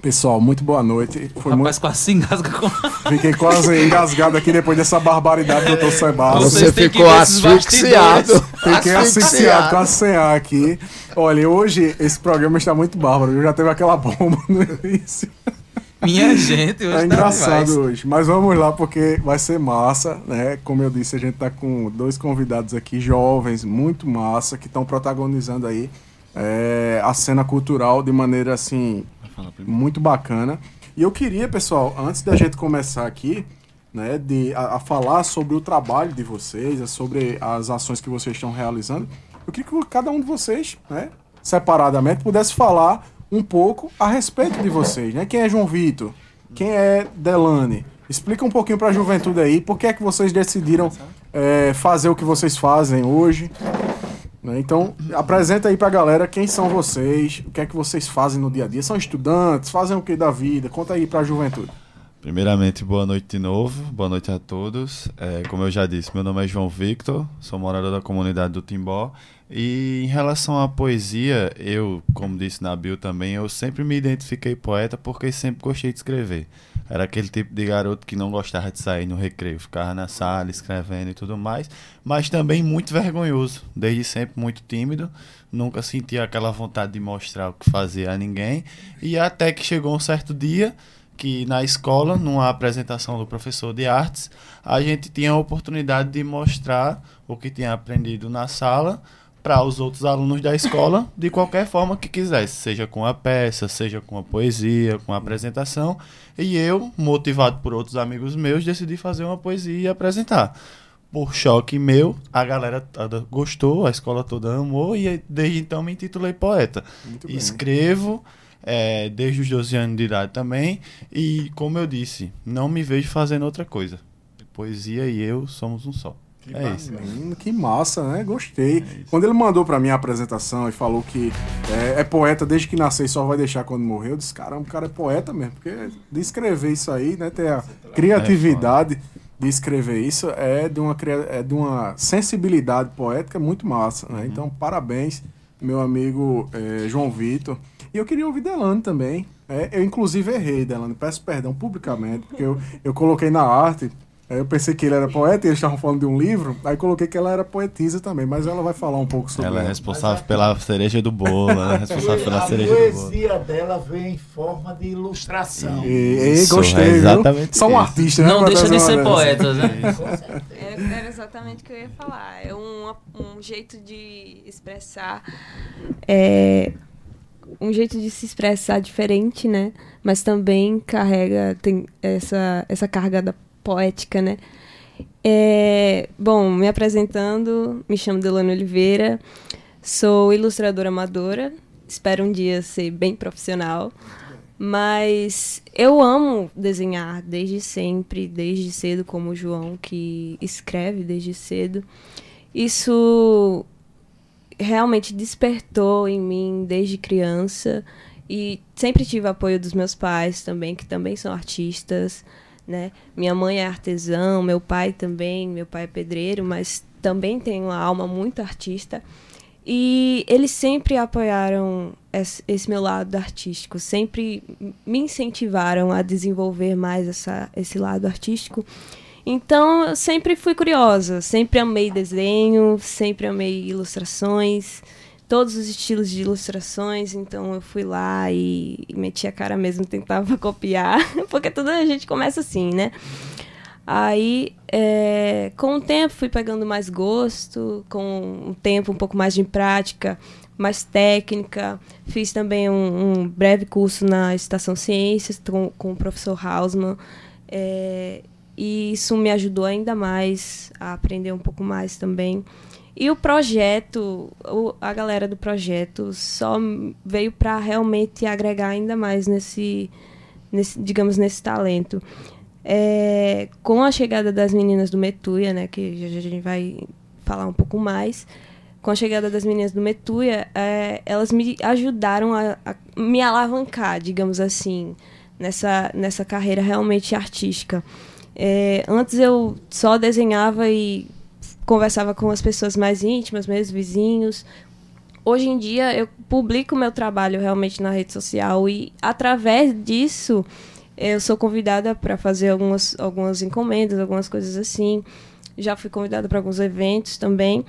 Pessoal, muito boa noite. Foi Rapaz, muito... quase se engasga com. Fiquei quase engasgado aqui depois dessa barbaridade do doutor Sebastião. Você ficou asfixiado. Fiquei asfixiado, quase sem ar aqui. Olha, hoje esse programa está muito bárbaro. Já teve aquela bomba no início. Minha gente, hoje É tá engraçado demais. hoje. Mas vamos lá, porque vai ser massa, né? Como eu disse, a gente tá com dois convidados aqui, jovens, muito massa, que estão protagonizando aí é, a cena cultural de maneira assim. Muito bacana. E eu queria, pessoal, antes da gente começar aqui, né, de, a, a falar sobre o trabalho de vocês, é sobre as ações que vocês estão realizando, eu queria que cada um de vocês, né, separadamente, pudesse falar um pouco a respeito de vocês, né? Quem é João Vitor? Quem é Delane? Explica um pouquinho para a juventude aí, por que é que vocês decidiram é, fazer o que vocês fazem hoje? né? Então, apresenta aí pra galera quem são vocês, o que é que vocês fazem no dia a dia. São estudantes, fazem o que da vida? Conta aí pra juventude. Primeiramente, boa noite de novo. Boa noite a todos. É, como eu já disse, meu nome é João Victor, sou morador da comunidade do Timbó. E em relação à poesia, eu, como disse na bio também, eu sempre me identifiquei poeta porque sempre gostei de escrever. Era aquele tipo de garoto que não gostava de sair no recreio, ficava na sala escrevendo e tudo mais, mas também muito vergonhoso, desde sempre muito tímido, nunca sentia aquela vontade de mostrar o que fazia a ninguém. E até que chegou um certo dia que na escola, numa apresentação do professor de artes, a gente tinha a oportunidade de mostrar o que tinha aprendido na sala para os outros alunos da escola de qualquer forma que quisesse, seja com a peça, seja com a poesia, com a apresentação. E eu, motivado por outros amigos meus, decidi fazer uma poesia e apresentar. Por choque meu, a galera toda gostou, a escola toda amou e desde então me intitulei poeta. Muito. Escrevo é, desde os 12 anos de idade também e, como eu disse, não me vejo fazendo outra coisa. Poesia e eu somos um só. É isso. Menino, que massa, né? Gostei. Quando ele mandou pra mim a apresentação e falou que é, é poeta desde que nasceu e só vai deixar quando morrer, eu disse, caramba, o cara é poeta mesmo. Porque de escrever isso aí, né? Ter a criatividade de escrever isso é de uma, é de uma sensibilidade poética muito massa, né? Então, parabéns, meu amigo eh, João Vitor. E eu queria ouvir Delano também. É, eu, inclusive, errei, Delano. Peço perdão publicamente, porque eu, eu coloquei na arte. Aí Eu pensei que ele era poeta e eles estavam falando de um livro. Aí coloquei que ela era poetisa também, mas ela vai falar um pouco sobre Ela é responsável pela cereja do bolo, ela é responsável pela a cereja do bolo. poesia dela vem em forma de ilustração. E, e Isso, gostei, é exatamente Só um artista, né? Não deixa de ser poeta, né? É, era exatamente o que eu ia falar. É um, um jeito de expressar. É, um jeito de se expressar diferente, né? Mas também carrega tem essa, essa carga da poética, né? É, bom, me apresentando, me chamo Delano Oliveira, sou ilustradora amadora, espero um dia ser bem profissional. Mas eu amo desenhar desde sempre, desde cedo, como o João, que escreve desde cedo. Isso realmente despertou em mim desde criança e sempre tive apoio dos meus pais também, que também são artistas, né? Minha mãe é artesã, meu pai também, meu pai é pedreiro, mas também tem uma alma muito artista. E eles sempre apoiaram esse, meu lado artístico, sempre me incentivaram a desenvolver mais essa, esse lado artístico. Então, eu sempre fui curiosa, sempre amei desenho, sempre amei ilustrações, todos os estilos de ilustrações. Então, eu fui lá e, meti a cara mesmo, tentava copiar, porque toda a gente começa assim, né? Aí, é, com o tempo, fui pegando mais gosto, com um tempo um pouco mais de prática, mais técnica. Fiz também um, um breve curso na Estação Ciências com, com o professor Hausmann. É, e isso me ajudou ainda mais a aprender um pouco mais também. E o projeto, o- a galera do projeto só veio para realmente agregar ainda mais nesse, nesse, digamos, nesse talento. É, com a chegada das meninas do Metuia, né, que a gente vai falar um pouco mais, com a chegada das meninas do Metuia, é, elas me ajudaram a, a me alavancar, digamos assim, nessa, nessa carreira realmente artística. É, antes eu só desenhava e conversava com as pessoas mais íntimas, meus vizinhos. Hoje em dia eu publico meu trabalho realmente na rede social e através disso eu sou convidada para fazer algumas, algumas encomendas, algumas coisas assim. Já fui convidada para alguns eventos também.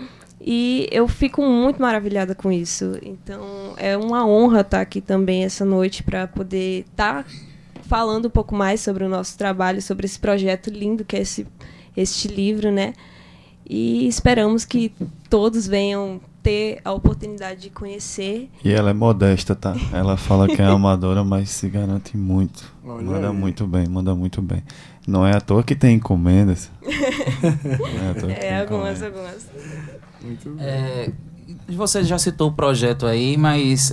E eu fico muito maravilhada com isso. Então é uma honra estar aqui também essa noite para poder estar falando um pouco mais sobre o nosso trabalho, sobre esse projeto lindo que é esse, este livro, né? E esperamos que todos venham ter a oportunidade de conhecer. E ela é modesta, tá? Ela fala que é amadora, mas se garante muito. Olha manda aí. muito bem, manda muito bem. Não é à toa que tem encomendas. Não é à toa que tem É, algumas, encomendas. algumas. Muito bem. É, você já citou o projeto aí, mas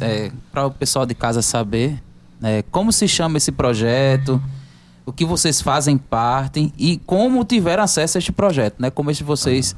para o pessoal de casa saber, é, como se chama esse projeto, o que vocês fazem parte e como tiveram acesso a este projeto, né? Como é que vocês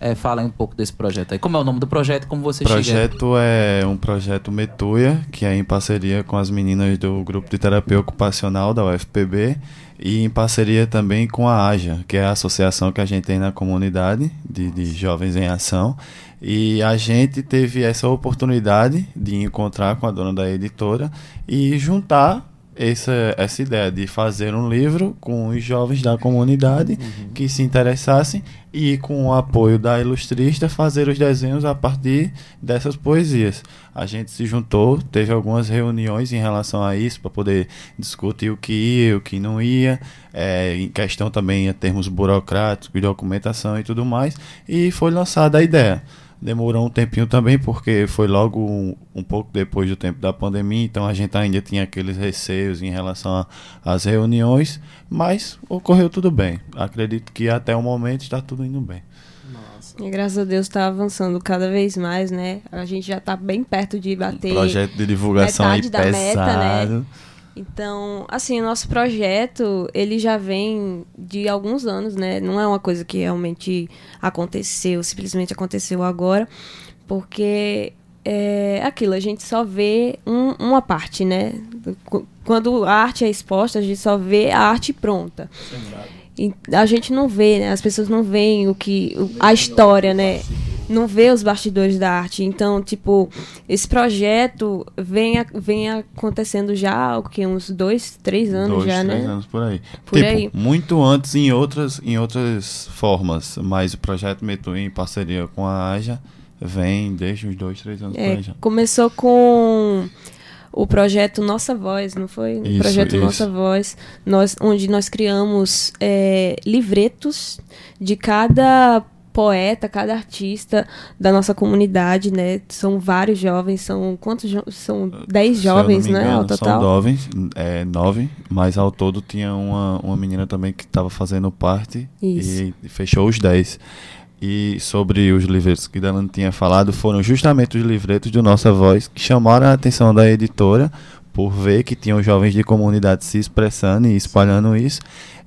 é, falam um pouco desse projeto aí. Como é o nome do projeto, como O vocês projeto é um projeto Metuia, que é em parceria com as meninas do grupo de terapia ocupacional da UFPB e em parceria também com a AJA, que é a associação que a gente tem na comunidade de, de jovens em ação. E a gente teve essa oportunidade de encontrar com a dona da editora e juntar essa, essa ideia de fazer um livro com os jovens da comunidade que se interessassem e com o apoio da ilustrista fazer os desenhos a partir dessas poesias. A gente se juntou, teve algumas reuniões em relação a isso para poder discutir o que ia, o que não ia, é, em questão também em termos burocráticos, documentação e tudo mais, e foi lançada a ideia. Demorou um tempinho também, porque foi logo um, um pouco depois do tempo da pandemia, então a gente ainda tinha aqueles receios em relação às reuniões, mas ocorreu tudo bem. Acredito que até o momento está tudo indo bem. E graças a Deus está avançando cada vez mais, né? A gente já está bem perto de bater. Projeto de divulgação aí metade da meta, né? Então, assim, o nosso projeto, ele já vem de alguns anos, né? Não é uma coisa que realmente aconteceu, simplesmente aconteceu agora, porque é aquilo, a gente só vê um- uma parte, né? Qu- Quando a arte é exposta, a gente só vê a arte pronta. E a gente não vê, né? As pessoas não veem o que a história, né? não vê os bastidores da arte. Então, tipo, esse projeto vem, a- vem acontecendo já há o quê? uns dois, três anos Dois, já, três né? anos por aí. Por tipo, aí. muito antes em outras, em outras formas, mas o projeto Metu em parceria com a Aja vem desde uns dois, três anos por É, aí já. começou com o projeto Nossa Voz, não foi? Isso, o projeto isso. Nossa Voz, nós, onde nós criamos é, livretos de cada poeta, cada artista da nossa comunidade, né? São vários jovens, são quantos? jo- São dez jovens, né? engano, Ao total. São nove, é, nove, mas ao todo tinha uma, uma menina também que estava fazendo parte Isso. e fechou os dez. E sobre os livretos que Delano tinha falado, foram justamente os livretos do Nossa Voz que chamaram a atenção da editora por ver que tinham jovens de comunidade se expressando e espalhando isso.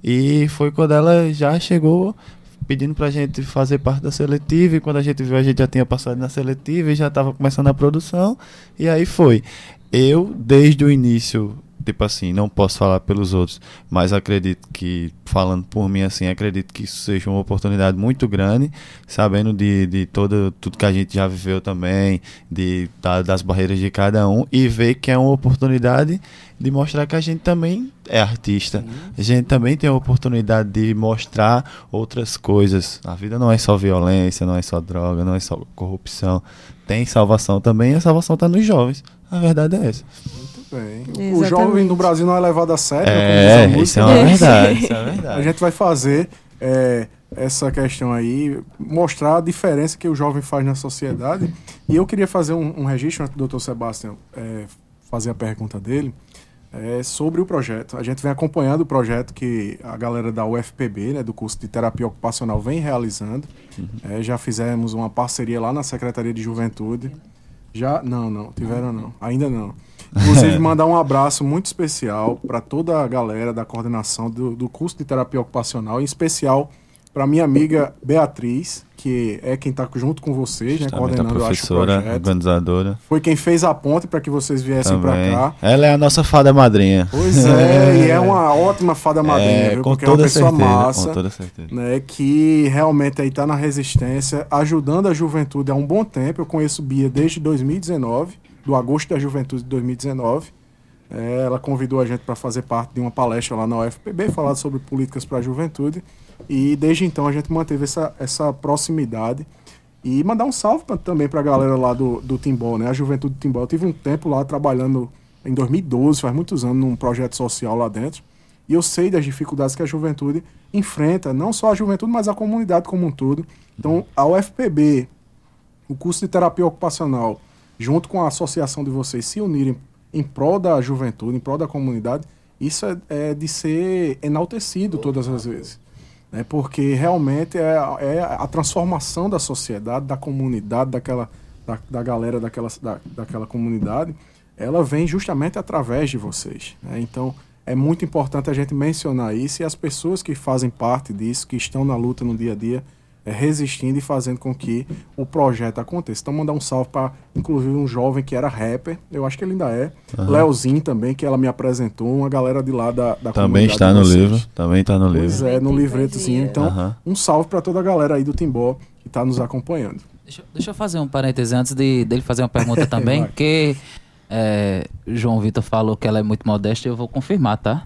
E foi quando ela já chegou pedindo pra gente fazer parte da seletiva. E quando a gente viu, a gente já tinha passado na seletiva e já estava começando a produção. E aí foi. Eu, desde o início, tipo assim, não posso falar pelos outros, mas acredito que, falando por mim assim, acredito que isso seja uma oportunidade muito grande, sabendo de, de todo, tudo que a gente já viveu também, de, da- das barreiras de cada um, e ver que é uma oportunidade de mostrar que a gente também é artista. A gente também tem a oportunidade de mostrar outras coisas. A vida não é só violência, não é só droga, não é só corrupção. Tem salvação também, e a salvação está nos jovens. A verdade é essa. Bem, o jovem no Brasil não é levado a sério, né, É, como diz isso a é uma É. verdade. Isso é uma A verdade. gente vai fazer é, essa questão aí, mostrar a diferença que o jovem faz na sociedade. E eu queria fazer um, um registro antes do Dr. Sebastião é, fazer a pergunta dele é, sobre o projeto. A gente vem acompanhando o projeto que a galera da UFPB, né, do curso de terapia ocupacional, vem realizando. É, já fizemos uma parceria lá na Secretaria de Juventude. Já? Não, não, tiveram não. Ainda não. Inclusive, mandar um abraço muito especial para toda a galera da coordenação do, do curso de terapia ocupacional, em especial para minha amiga Beatriz, que é quem está junto com vocês, né, coordenando acho, o professora, projeto. organizadora. Foi quem fez a ponte para que vocês viessem para cá. Ela é a nossa fada madrinha. Pois é, e é uma ótima fada madrinha, É, viu? com Porque é uma toda pessoa certeza. massa Com toda certeza. né, que realmente aí está na resistência, ajudando a juventude há um bom tempo. Eu conheço Bia desde 2019, do agosto da juventude de 2019. É, ela convidou a gente para fazer parte de uma palestra lá na UFPB, falar sobre políticas para a juventude. E desde então a gente manteve essa, essa proximidade. E mandar um salve pra- também para a galera lá do, do Timbó, né? A juventude do Timbó. Eu tive um tempo lá trabalhando em 2012, faz muitos anos, num projeto social lá dentro. E eu sei das dificuldades que a juventude enfrenta, não só a juventude, mas a comunidade como um todo. Então, a UFPB, o curso de terapia ocupacional, junto com a associação de vocês se unirem em prol da juventude, em prol da comunidade, isso é, é de ser enaltecido todas as vezes. Né? Porque realmente é, é a transformação da sociedade, da comunidade, daquela, da, da galera daquela, da, daquela comunidade, ela vem justamente através de vocês. né? Então, é muito importante a gente mencionar isso e as pessoas que fazem parte disso, que estão na luta no dia a dia, é, resistindo e fazendo com que o projeto aconteça. Então, mandar um salve para, inclusive, um jovem que era rapper, eu acho que ele ainda é, Leozinho também, que ela me apresentou, uma galera de lá da, da Também comunidade está no vocês. livro. Também está no Pois livro. é, no livretozinho. Então, Aham. um salve para toda a galera aí do Timbó que está nos acompanhando. Deixa, deixa eu fazer um parêntese antes de, dele fazer uma pergunta também, porque é, João Vitor falou que ela é muito modesta e eu vou confirmar, tá?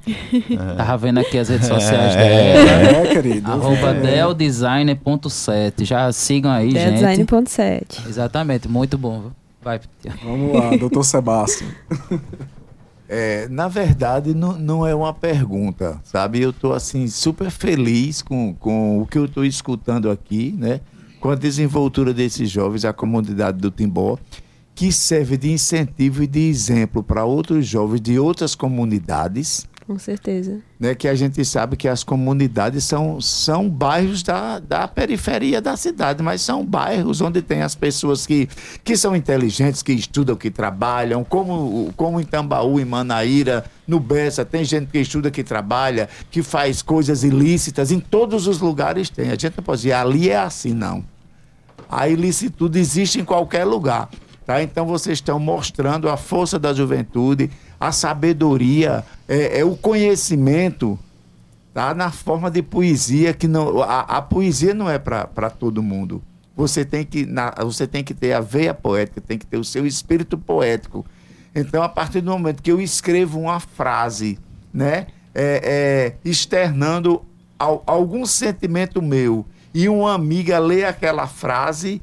Tava vendo aqui as redes sociais dela. É, querido. Arroba É. deldesigner.7. Já sigam aí, É gente. Design.7. Exatamente, muito bom. Vai. Vamos lá, doutor Sebastião. É, na verdade, não, não é uma pergunta, sabe? Eu estou assim super feliz com, com o que eu estou escutando aqui, né? Com a desenvoltura desses jovens, a comunidade do Timbó, que serve de incentivo e de exemplo para outros jovens de outras comunidades, Com certeza. né? Que a gente sabe que as comunidades são, são bairros da, da periferia da cidade, mas são bairros onde tem as pessoas que, que são inteligentes, que estudam, que trabalham, como, como em Tambaú, em Manaíra, no Bessa, tem gente que estuda, que trabalha, que faz coisas ilícitas, em todos os lugares tem. A gente não pode dizer, ali é assim, não. A ilicitude existe em qualquer lugar. Tá? Então vocês estão mostrando a força da juventude, a sabedoria, é, é o conhecimento tá? na forma de poesia, que não, a, a poesia não é para todo mundo. você tem que, na, você tem que ter a veia poética, tem que ter o seu espírito poético. Então, a partir do momento que eu escrevo uma frase, né, é, é, externando ao, algum sentimento meu, e uma amiga lê aquela frase,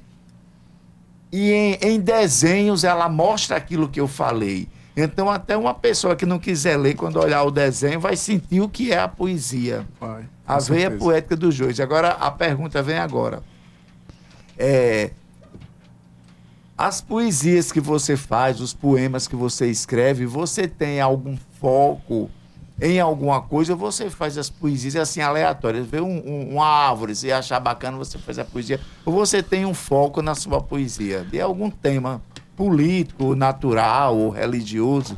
e em, em desenhos ela mostra aquilo que eu falei. Então, até uma pessoa que não quiser ler, quando olhar o desenho, vai sentir o que é a poesia. Vai, a veia certeza. poética dos dois. Agora, a pergunta vem agora. É, as poesias que você faz, os poemas que você escreve, você tem algum foco em alguma coisa você faz as poesias assim aleatórias? Vê um, um- uma árvore, se achar bacana, você faz a poesia. Ou você tem um foco na sua poesia? De algum tema político, natural ou religioso?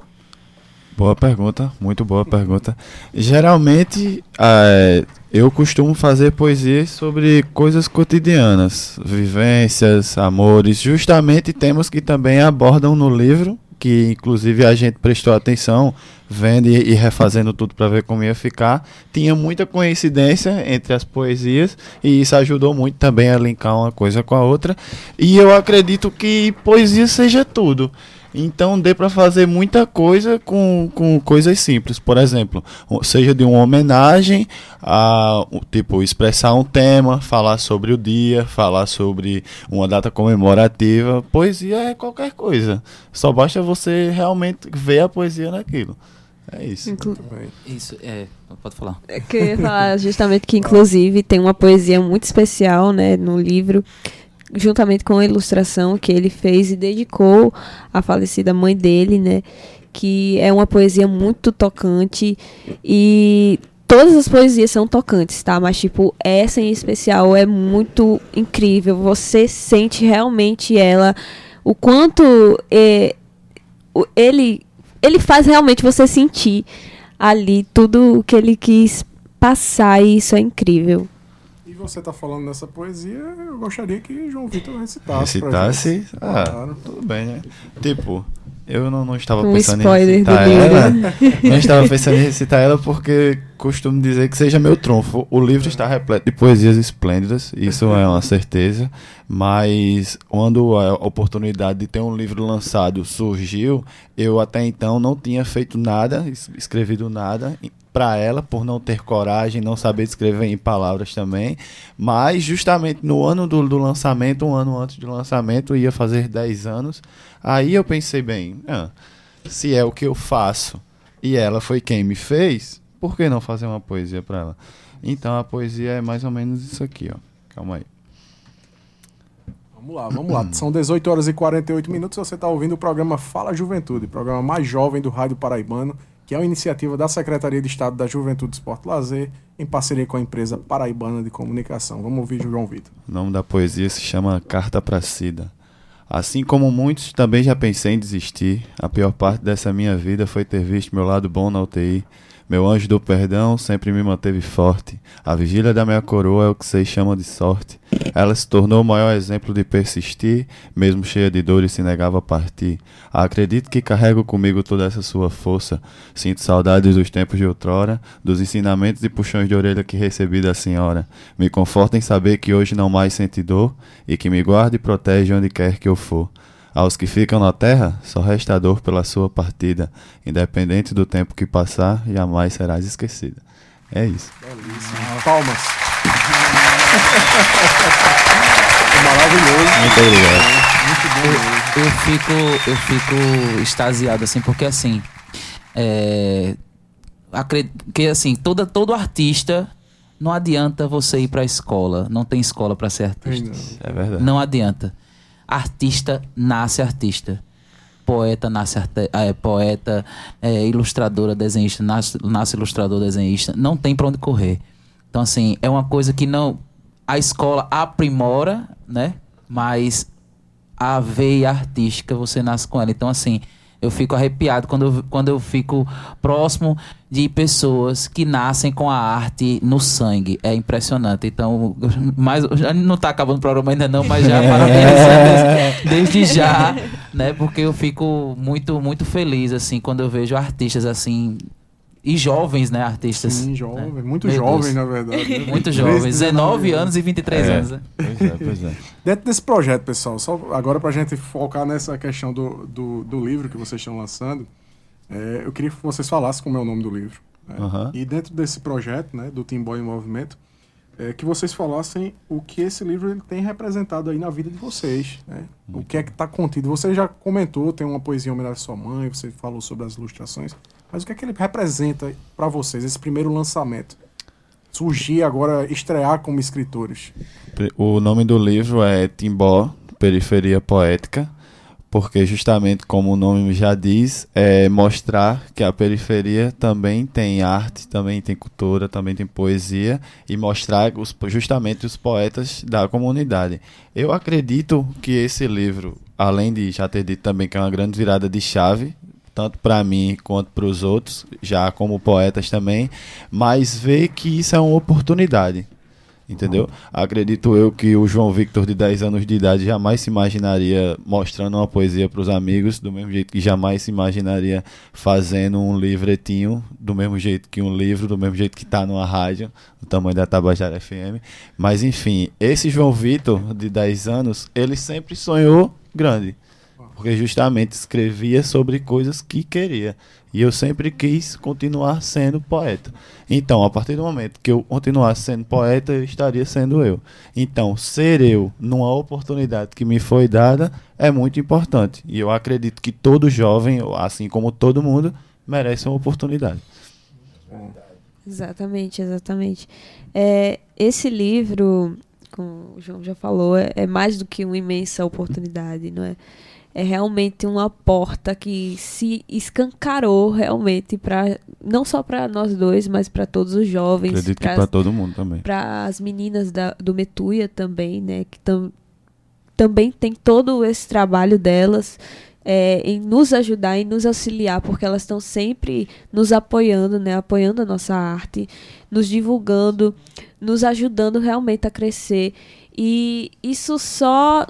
Boa pergunta, muito boa pergunta. Geralmente, eh, eu costumo fazer poesias sobre coisas cotidianas, vivências, amores, justamente temas que também abordam no livro, que inclusive a gente prestou atenção, vendo e, e refazendo tudo para ver como ia ficar. Tinha muita coincidência entre as poesias e isso ajudou muito também a linkar uma coisa com a outra. E eu acredito que poesia seja tudo. Então dê para fazer muita coisa com, com coisas simples. Por exemplo, seja de uma homenagem a tipo expressar um tema, falar sobre o dia, falar sobre uma data comemorativa. Poesia é qualquer coisa. Só basta você realmente ver a poesia naquilo. É isso. Inclu- Isso, é. Pode falar. É que eu ia falar justamente que, inclusive, tem uma poesia muito especial, né, no livro, juntamente com a ilustração que ele fez e dedicou à falecida mãe dele, né, que é uma poesia muito tocante e todas as poesias são tocantes, tá? Mas, tipo, essa em especial é muito incrível. Você sente realmente ela, o quanto é, ele, ele faz realmente você sentir ali tudo o que ele quis passar e isso é incrível. Você tá falando nessa poesia, eu gostaria que João Vitor recitasse. Recitasse? Ah, Claro. tudo bem, né? Tipo, eu não, não estava Um pensando em spoiler recitar ela. Não estava pensando em recitar ela porque costumo dizer que seja meu trunfo. O livro está repleto de poesias esplêndidas, isso é uma certeza. Mas quando a oportunidade de ter um livro lançado surgiu, eu até então não tinha feito nada, es- escrevido nada para ela por não ter coragem, não saber escrever em palavras também. Mas justamente no ano do, do lançamento, um ano antes do lançamento, ia fazer 10 anos. Aí eu pensei bem, ah, se é o que eu faço e ela foi quem me fez, por que não fazer uma poesia para ela? Então a poesia é mais ou menos isso aqui, ó. Calma aí. Vamos lá, vamos lá. São 18 horas e 48 minutos. Você está ouvindo o programa Fala Juventude, programa mais jovem do Rádio Paraibano, que é uma iniciativa da Secretaria de Estado da Juventude, Esporte e Lazer, em parceria com a empresa Paraibana de Comunicação. Vamos ouvir João Vitor. O nome da poesia se chama Carta para Cida. Assim como muitos, também já pensei em desistir. A pior parte dessa minha vida foi ter visto meu lado bom na UTI. Meu anjo do perdão sempre me manteve forte. A vigília da minha coroa é o que vocês chamam de sorte. Ela se tornou o maior exemplo de persistir, mesmo cheia de dor e se negava a partir. Acredito que carrego comigo toda essa sua força. Sinto saudades dos tempos de outrora, dos ensinamentos e puxões de orelha que recebi da senhora. Me conforta em saber que hoje não mais sente dor e que me guarda e protege onde quer que eu for. Aos que ficam na terra, só resta dor pela sua partida. Independente do tempo que passar, jamais serás esquecida. É isso. Palmas. É maravilhoso. Muito obrigado. Eu fico, eu fico extasiado, assim, porque assim. É. acre- Que assim, toda, todo artista. Não adianta você ir pra escola. Não tem escola pra ser artista. É verdade. Não adianta. Artista nasce artista. Poeta nasce arte- é, poeta, é, ilustradora, desenhista, nasce, nasce ilustrador, desenhista. Não tem pra onde correr. Então, assim, é uma coisa que não. A escola aprimora, né? Mas a veia artística você nasce com ela. Então, assim, eu fico arrepiado quando eu, quando eu fico próximo de pessoas que nascem com a arte no sangue. É impressionante. Então, mas já não tá acabando o programa ainda não, mas já parabenizando desde já, né? Porque eu fico muito, muito feliz, assim, quando eu vejo artistas assim e jovens, né, artistas. Sim, jovem, né? muito Meu jovem, Deus. na verdade. né? Muito 13, jovens, 19 anos e 23 É. anos. né? Pois é, pois é. Dentro desse projeto, pessoal, só agora pra gente focar nessa questão do, do, do livro que vocês estão lançando, é, eu queria que vocês falassem como é o nome do livro. né? Aham. E dentro desse projeto, né, do Team Boy em Movimento, é, que vocês falassem o que esse livro ele tem representado aí na vida de vocês, né? O que é que está contido. Você já comentou, tem uma poesia em homenagem à sua mãe, você falou sobre as ilustrações, mas o que é que ele representa para vocês, esse primeiro lançamento? Surgir agora, estrear como escritores. O nome do livro é Timbó, Periferia Poética, porque justamente como o nome já diz, é mostrar que a periferia também tem arte, também tem cultura, também tem poesia e mostrar os, justamente os poetas da comunidade. Eu acredito que esse livro, além de já ter dito também que é uma grande virada de chave, tanto para mim quanto para os outros, já como poetas também, mas ver que isso é uma oportunidade. Entendeu? Acredito eu que o João Victor, de 10 anos de idade, jamais se imaginaria mostrando uma poesia para os amigos, do mesmo jeito que jamais se imaginaria fazendo um livretinho, do mesmo jeito que um livro, do mesmo jeito que está numa rádio, do tamanho da Tabajara FM. Mas enfim, esse João Victor, de 10 anos, ele sempre sonhou grande. Porque justamente escrevia sobre coisas que queria. E eu sempre quis continuar sendo poeta. Então, a partir do momento que eu continuasse sendo poeta, eu estaria sendo eu. Então, ser eu numa oportunidade que me foi dada é muito importante. E eu acredito que todo jovem, assim como todo mundo, merece uma oportunidade. Exatamente, exatamente. É, esse livro, como o João já falou, é, é mais do que uma imensa oportunidade, não é? É realmente uma porta que se escancarou realmente para não só para nós dois, mas para todos os jovens, Acredito que para todo mundo também. para as meninas da, do Metuia também, né? Que tam, também tem todo esse trabalho delas é, em nos ajudar, em nos auxiliar, porque elas estão sempre nos apoiando, né? Apoiando a nossa arte, nos divulgando, nos ajudando realmente a crescer. E isso só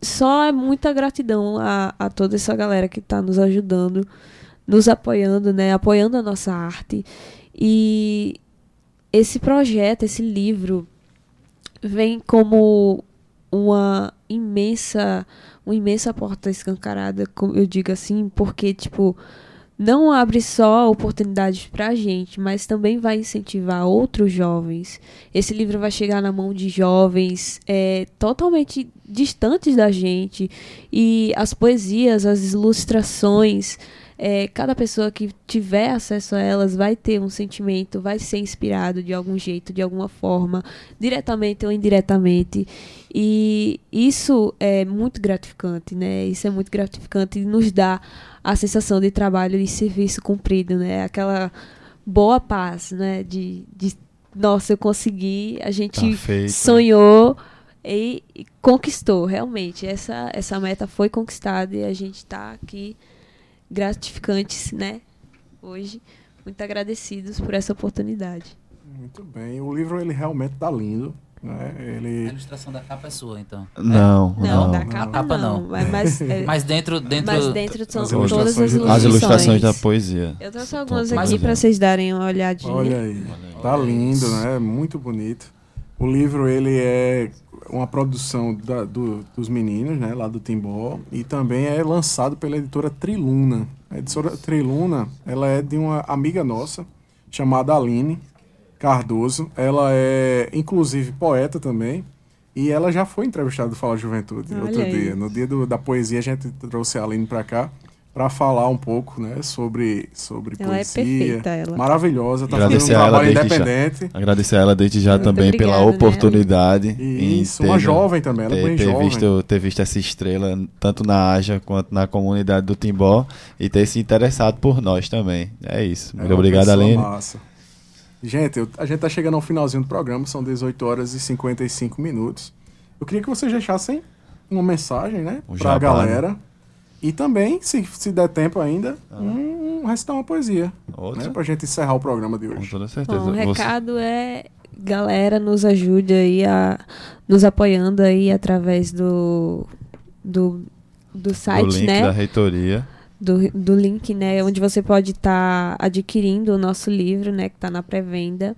só é muita gratidão a, a toda essa galera que está nos ajudando, nos apoiando, né? Apoiando a nossa arte. E esse projeto, esse livro, vem como uma imensa, uma imensa porta escancarada, como eu digo assim, porque tipo não abre só oportunidades pra gente, mas também vai incentivar outros jovens. Esse livro vai chegar na mão de jovens é, totalmente distantes da gente e as poesias, as ilustrações, é, cada pessoa que tiver acesso a elas vai ter um sentimento, vai ser inspirado de algum jeito, de alguma forma, diretamente ou indiretamente. E isso é muito gratificante, né? Isso é muito gratificante e nos dá a sensação de trabalho e serviço cumprido, né? Aquela boa paz, né? De, de nossa, eu consegui, a gente Tá sonhou e, e conquistou, realmente. Essa, essa meta foi conquistada e a gente está aqui gratificantes, né? Hoje, muito agradecidos por essa oportunidade. Muito bem. O livro ele realmente tá lindo, né? A Ele ilustração da capa é sua, então. Não, Não, não. da capa, Capa não. não. Mas, mas, é, Mas dentro. dentro mas dentro são As todas as ilustrações-. As ilustrações da poesia. Eu trouxe algumas Mas- aqui para vocês darem uma olhadinha. olha aí, tá lindo, né? Muito bonito. O livro ele é uma produção da- do- dos meninos, né, lá do Timbó, e também é lançado pela editora Triluna. A editora Triluna, ela é de uma amiga nossa chamada Aline Cardoso. Ela é inclusive poeta também. E ela já foi entrevistada do Fala Juventude Olha outro aí. dia. No dia do- da poesia, a gente trouxe a Aline para cá para falar um pouco, né, sobre, sobre Ela é poesia. perfeita, ela. Maravilhosa, tá Agradecer fazendo um a ela trabalho desde já. independente. Agradecer a ela desde já Muito também pela obrigada, né? oportunidade. em Isso, uma ter- jovem também, ela é ter, bem ter jovem. visto, ter visto essa estrela, tanto na Aja quanto na comunidade do Timbó, e ter se interessado por nós também. É isso. É Muito uma obrigado, Aline. Massa. Gente, eu- a gente tá chegando ao finalzinho do programa, são 18 horas e 55 minutos. Eu queria que vocês deixassem uma mensagem, né, Um pra jabá, galera. E também, se, se der tempo ainda, Ah. um, um recitar uma poesia. Outra? Né, pra gente encerrar o programa de Com hoje. toda certeza. Bom, o Você- recado é galera nos ajude aí a nos apoiando aí através do do, do do site, link né? da reitoria. do, do link, né? Onde você pode estar adquirindo o nosso livro, né? Que está na pré-venda.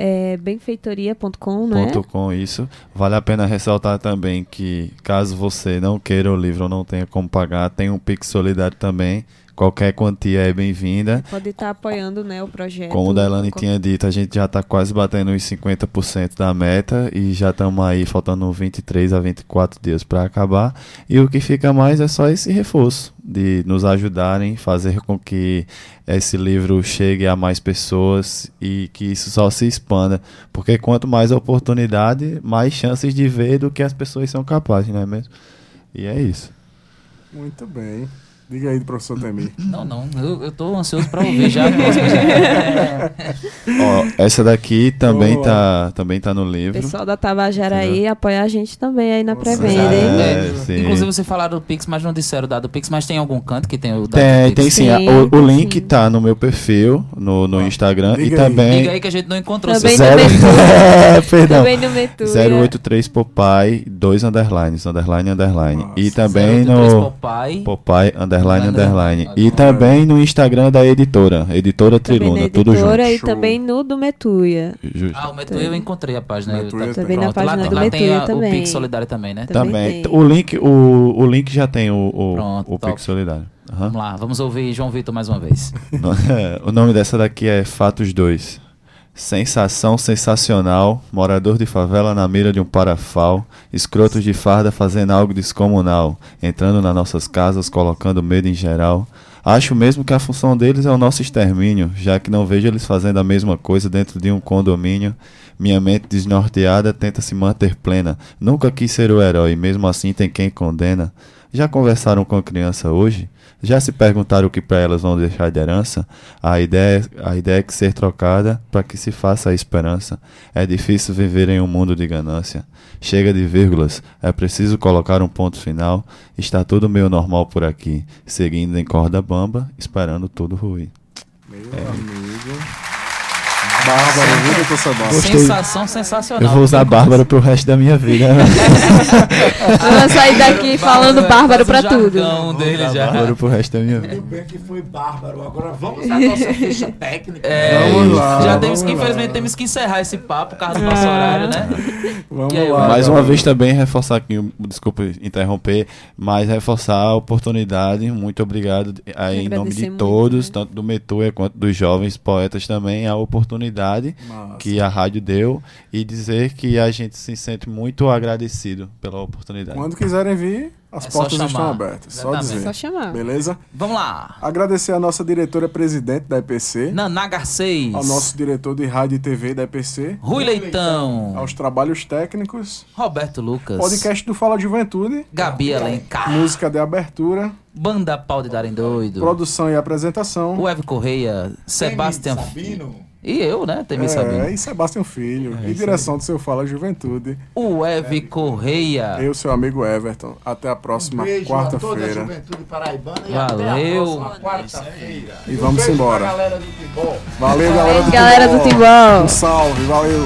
É benfeitoria.com, né? Com isso. Vale a pena ressaltar também que, caso você não queira o livro ou não tenha como pagar, tem um Pix Solidário também. Qualquer quantia é bem-vinda. Pode estar apoiando né, o projeto. Como o Dailane tinha dito, a gente já está quase batendo os 50% da meta e já estamos aí faltando 23 a 24 dias para acabar. E o que fica mais é só esse reforço de nos ajudarem, fazer com que esse livro chegue a mais pessoas e que isso só se expanda. Porque quanto mais oportunidade, mais chances de ver do que as pessoas são capazes, não é mesmo? E é isso. Muito bem. Diga aí, professor Temi. Não, não, eu, eu tô ansioso para ouvir já. Ó, essa daqui também tá, também tá no O livro. pessoal da Tabajara aí apoia a gente também aí na pré-venda, hein? É, sim. Inclusive, você falaram do Pix, mas não disseram o dado do Pix, mas tem algum canto que tem o dado Tem, do tem Pix? sim. Sim, O, o link sim. tá no meu perfil, no, no Instagram. Diga e aí. também. Diga aí que a gente não encontrou. Também seu- no Zero... É, perdão. Também no Metuia. 083 Popeye, dois underlines, underline, underline. Nossa, e também 083 no Popeye. Popeye, underline, Underline. underline. E também no Instagram da editora, editora Triluna, tudo junto. editora e Show. também no do Metuia. Justo. Ah, o Metuia eu encontrei a página. Metuia eu- Também na pronto, página lá, do lá tem Metuia a- também. o Pix Solidário também, né? Também Também. tem. O link, o, o link já tem o, o, Pronto, o. Pix Solidário. Aham. Vamos lá, vamos ouvir João Vitor mais uma vez. o nome dessa daqui é Fatos 2. Sensação sensacional, morador de favela na mira de um parafal, escrotos de farda fazendo algo descomunal, entrando nas nossas casas, colocando medo em geral. Acho mesmo que a função deles é o nosso extermínio, já que não vejo eles fazendo a mesma coisa dentro de um condomínio. Minha mente desnorteada tenta se manter plena. Nunca quis ser o herói, mesmo assim tem quem condena. Já conversaram com a criança hoje? Já se perguntaram o que para elas vão deixar de herança? A ideia, a ideia é que ser trocada para que se faça a esperança. É difícil viver em um mundo de ganância. Chega de vírgulas, é preciso colocar um ponto final. Está tudo meio normal por aqui, seguindo em corda bamba, esperando tudo ruir. Meu amigo. Bárbaro, viu, doutor Sebastião? Sensação sensacional. Eu vou usar Bárbara pro resto da minha vida. né? Vamos sair daqui falando bárbaro pra tudo. dele já. Bárbara pro resto da minha vida. bem que foi bárbaro. Agora vamos à nossa ficha técnica. É, Vamos lá, já vamos temos que, lá. infelizmente, temos que encerrar esse papo por causa do nosso horário, né? Vamos aí, lá. Mais uma vez também reforçar aqui, desculpa interromper, mas reforçar a oportunidade. Muito obrigado aí em nome de Agradecer muito, todos, né? tanto do Metuia quanto dos jovens poetas também, a oportunidade Massa. que a rádio deu e dizer que a gente se sente muito agradecido pela oportunidade. Quando quiserem vir, as É portas estão abertas. Só dizer. Só chamar. Beleza? Vamos lá. Agradecer a nossa diretora presidente da EPC, Nanagar 6. ao nosso diretor de rádio e TV da EPC, Rui Leitão. aos trabalhos técnicos, Roberto Lucas. podcast do Fala Juventude, Gabi Alencar. música de abertura, Banda Pau de Darem Doido. produção e apresentação. O Evo Correia. Sebastião. Sabino. E eu, né? Temi É, Sabino. e Sebastião Filho, e direção do seu Fala Juventude. O Ev Correia. Eu, seu amigo Everton. Até a próxima a quarta-feira. juventude paraibana e Valeu. até a próxima quarta-feira. E vamos Um beijo embora. pra galera do Timbó. Valeu, galera do Galera do. Timbó. Um salve, valeu.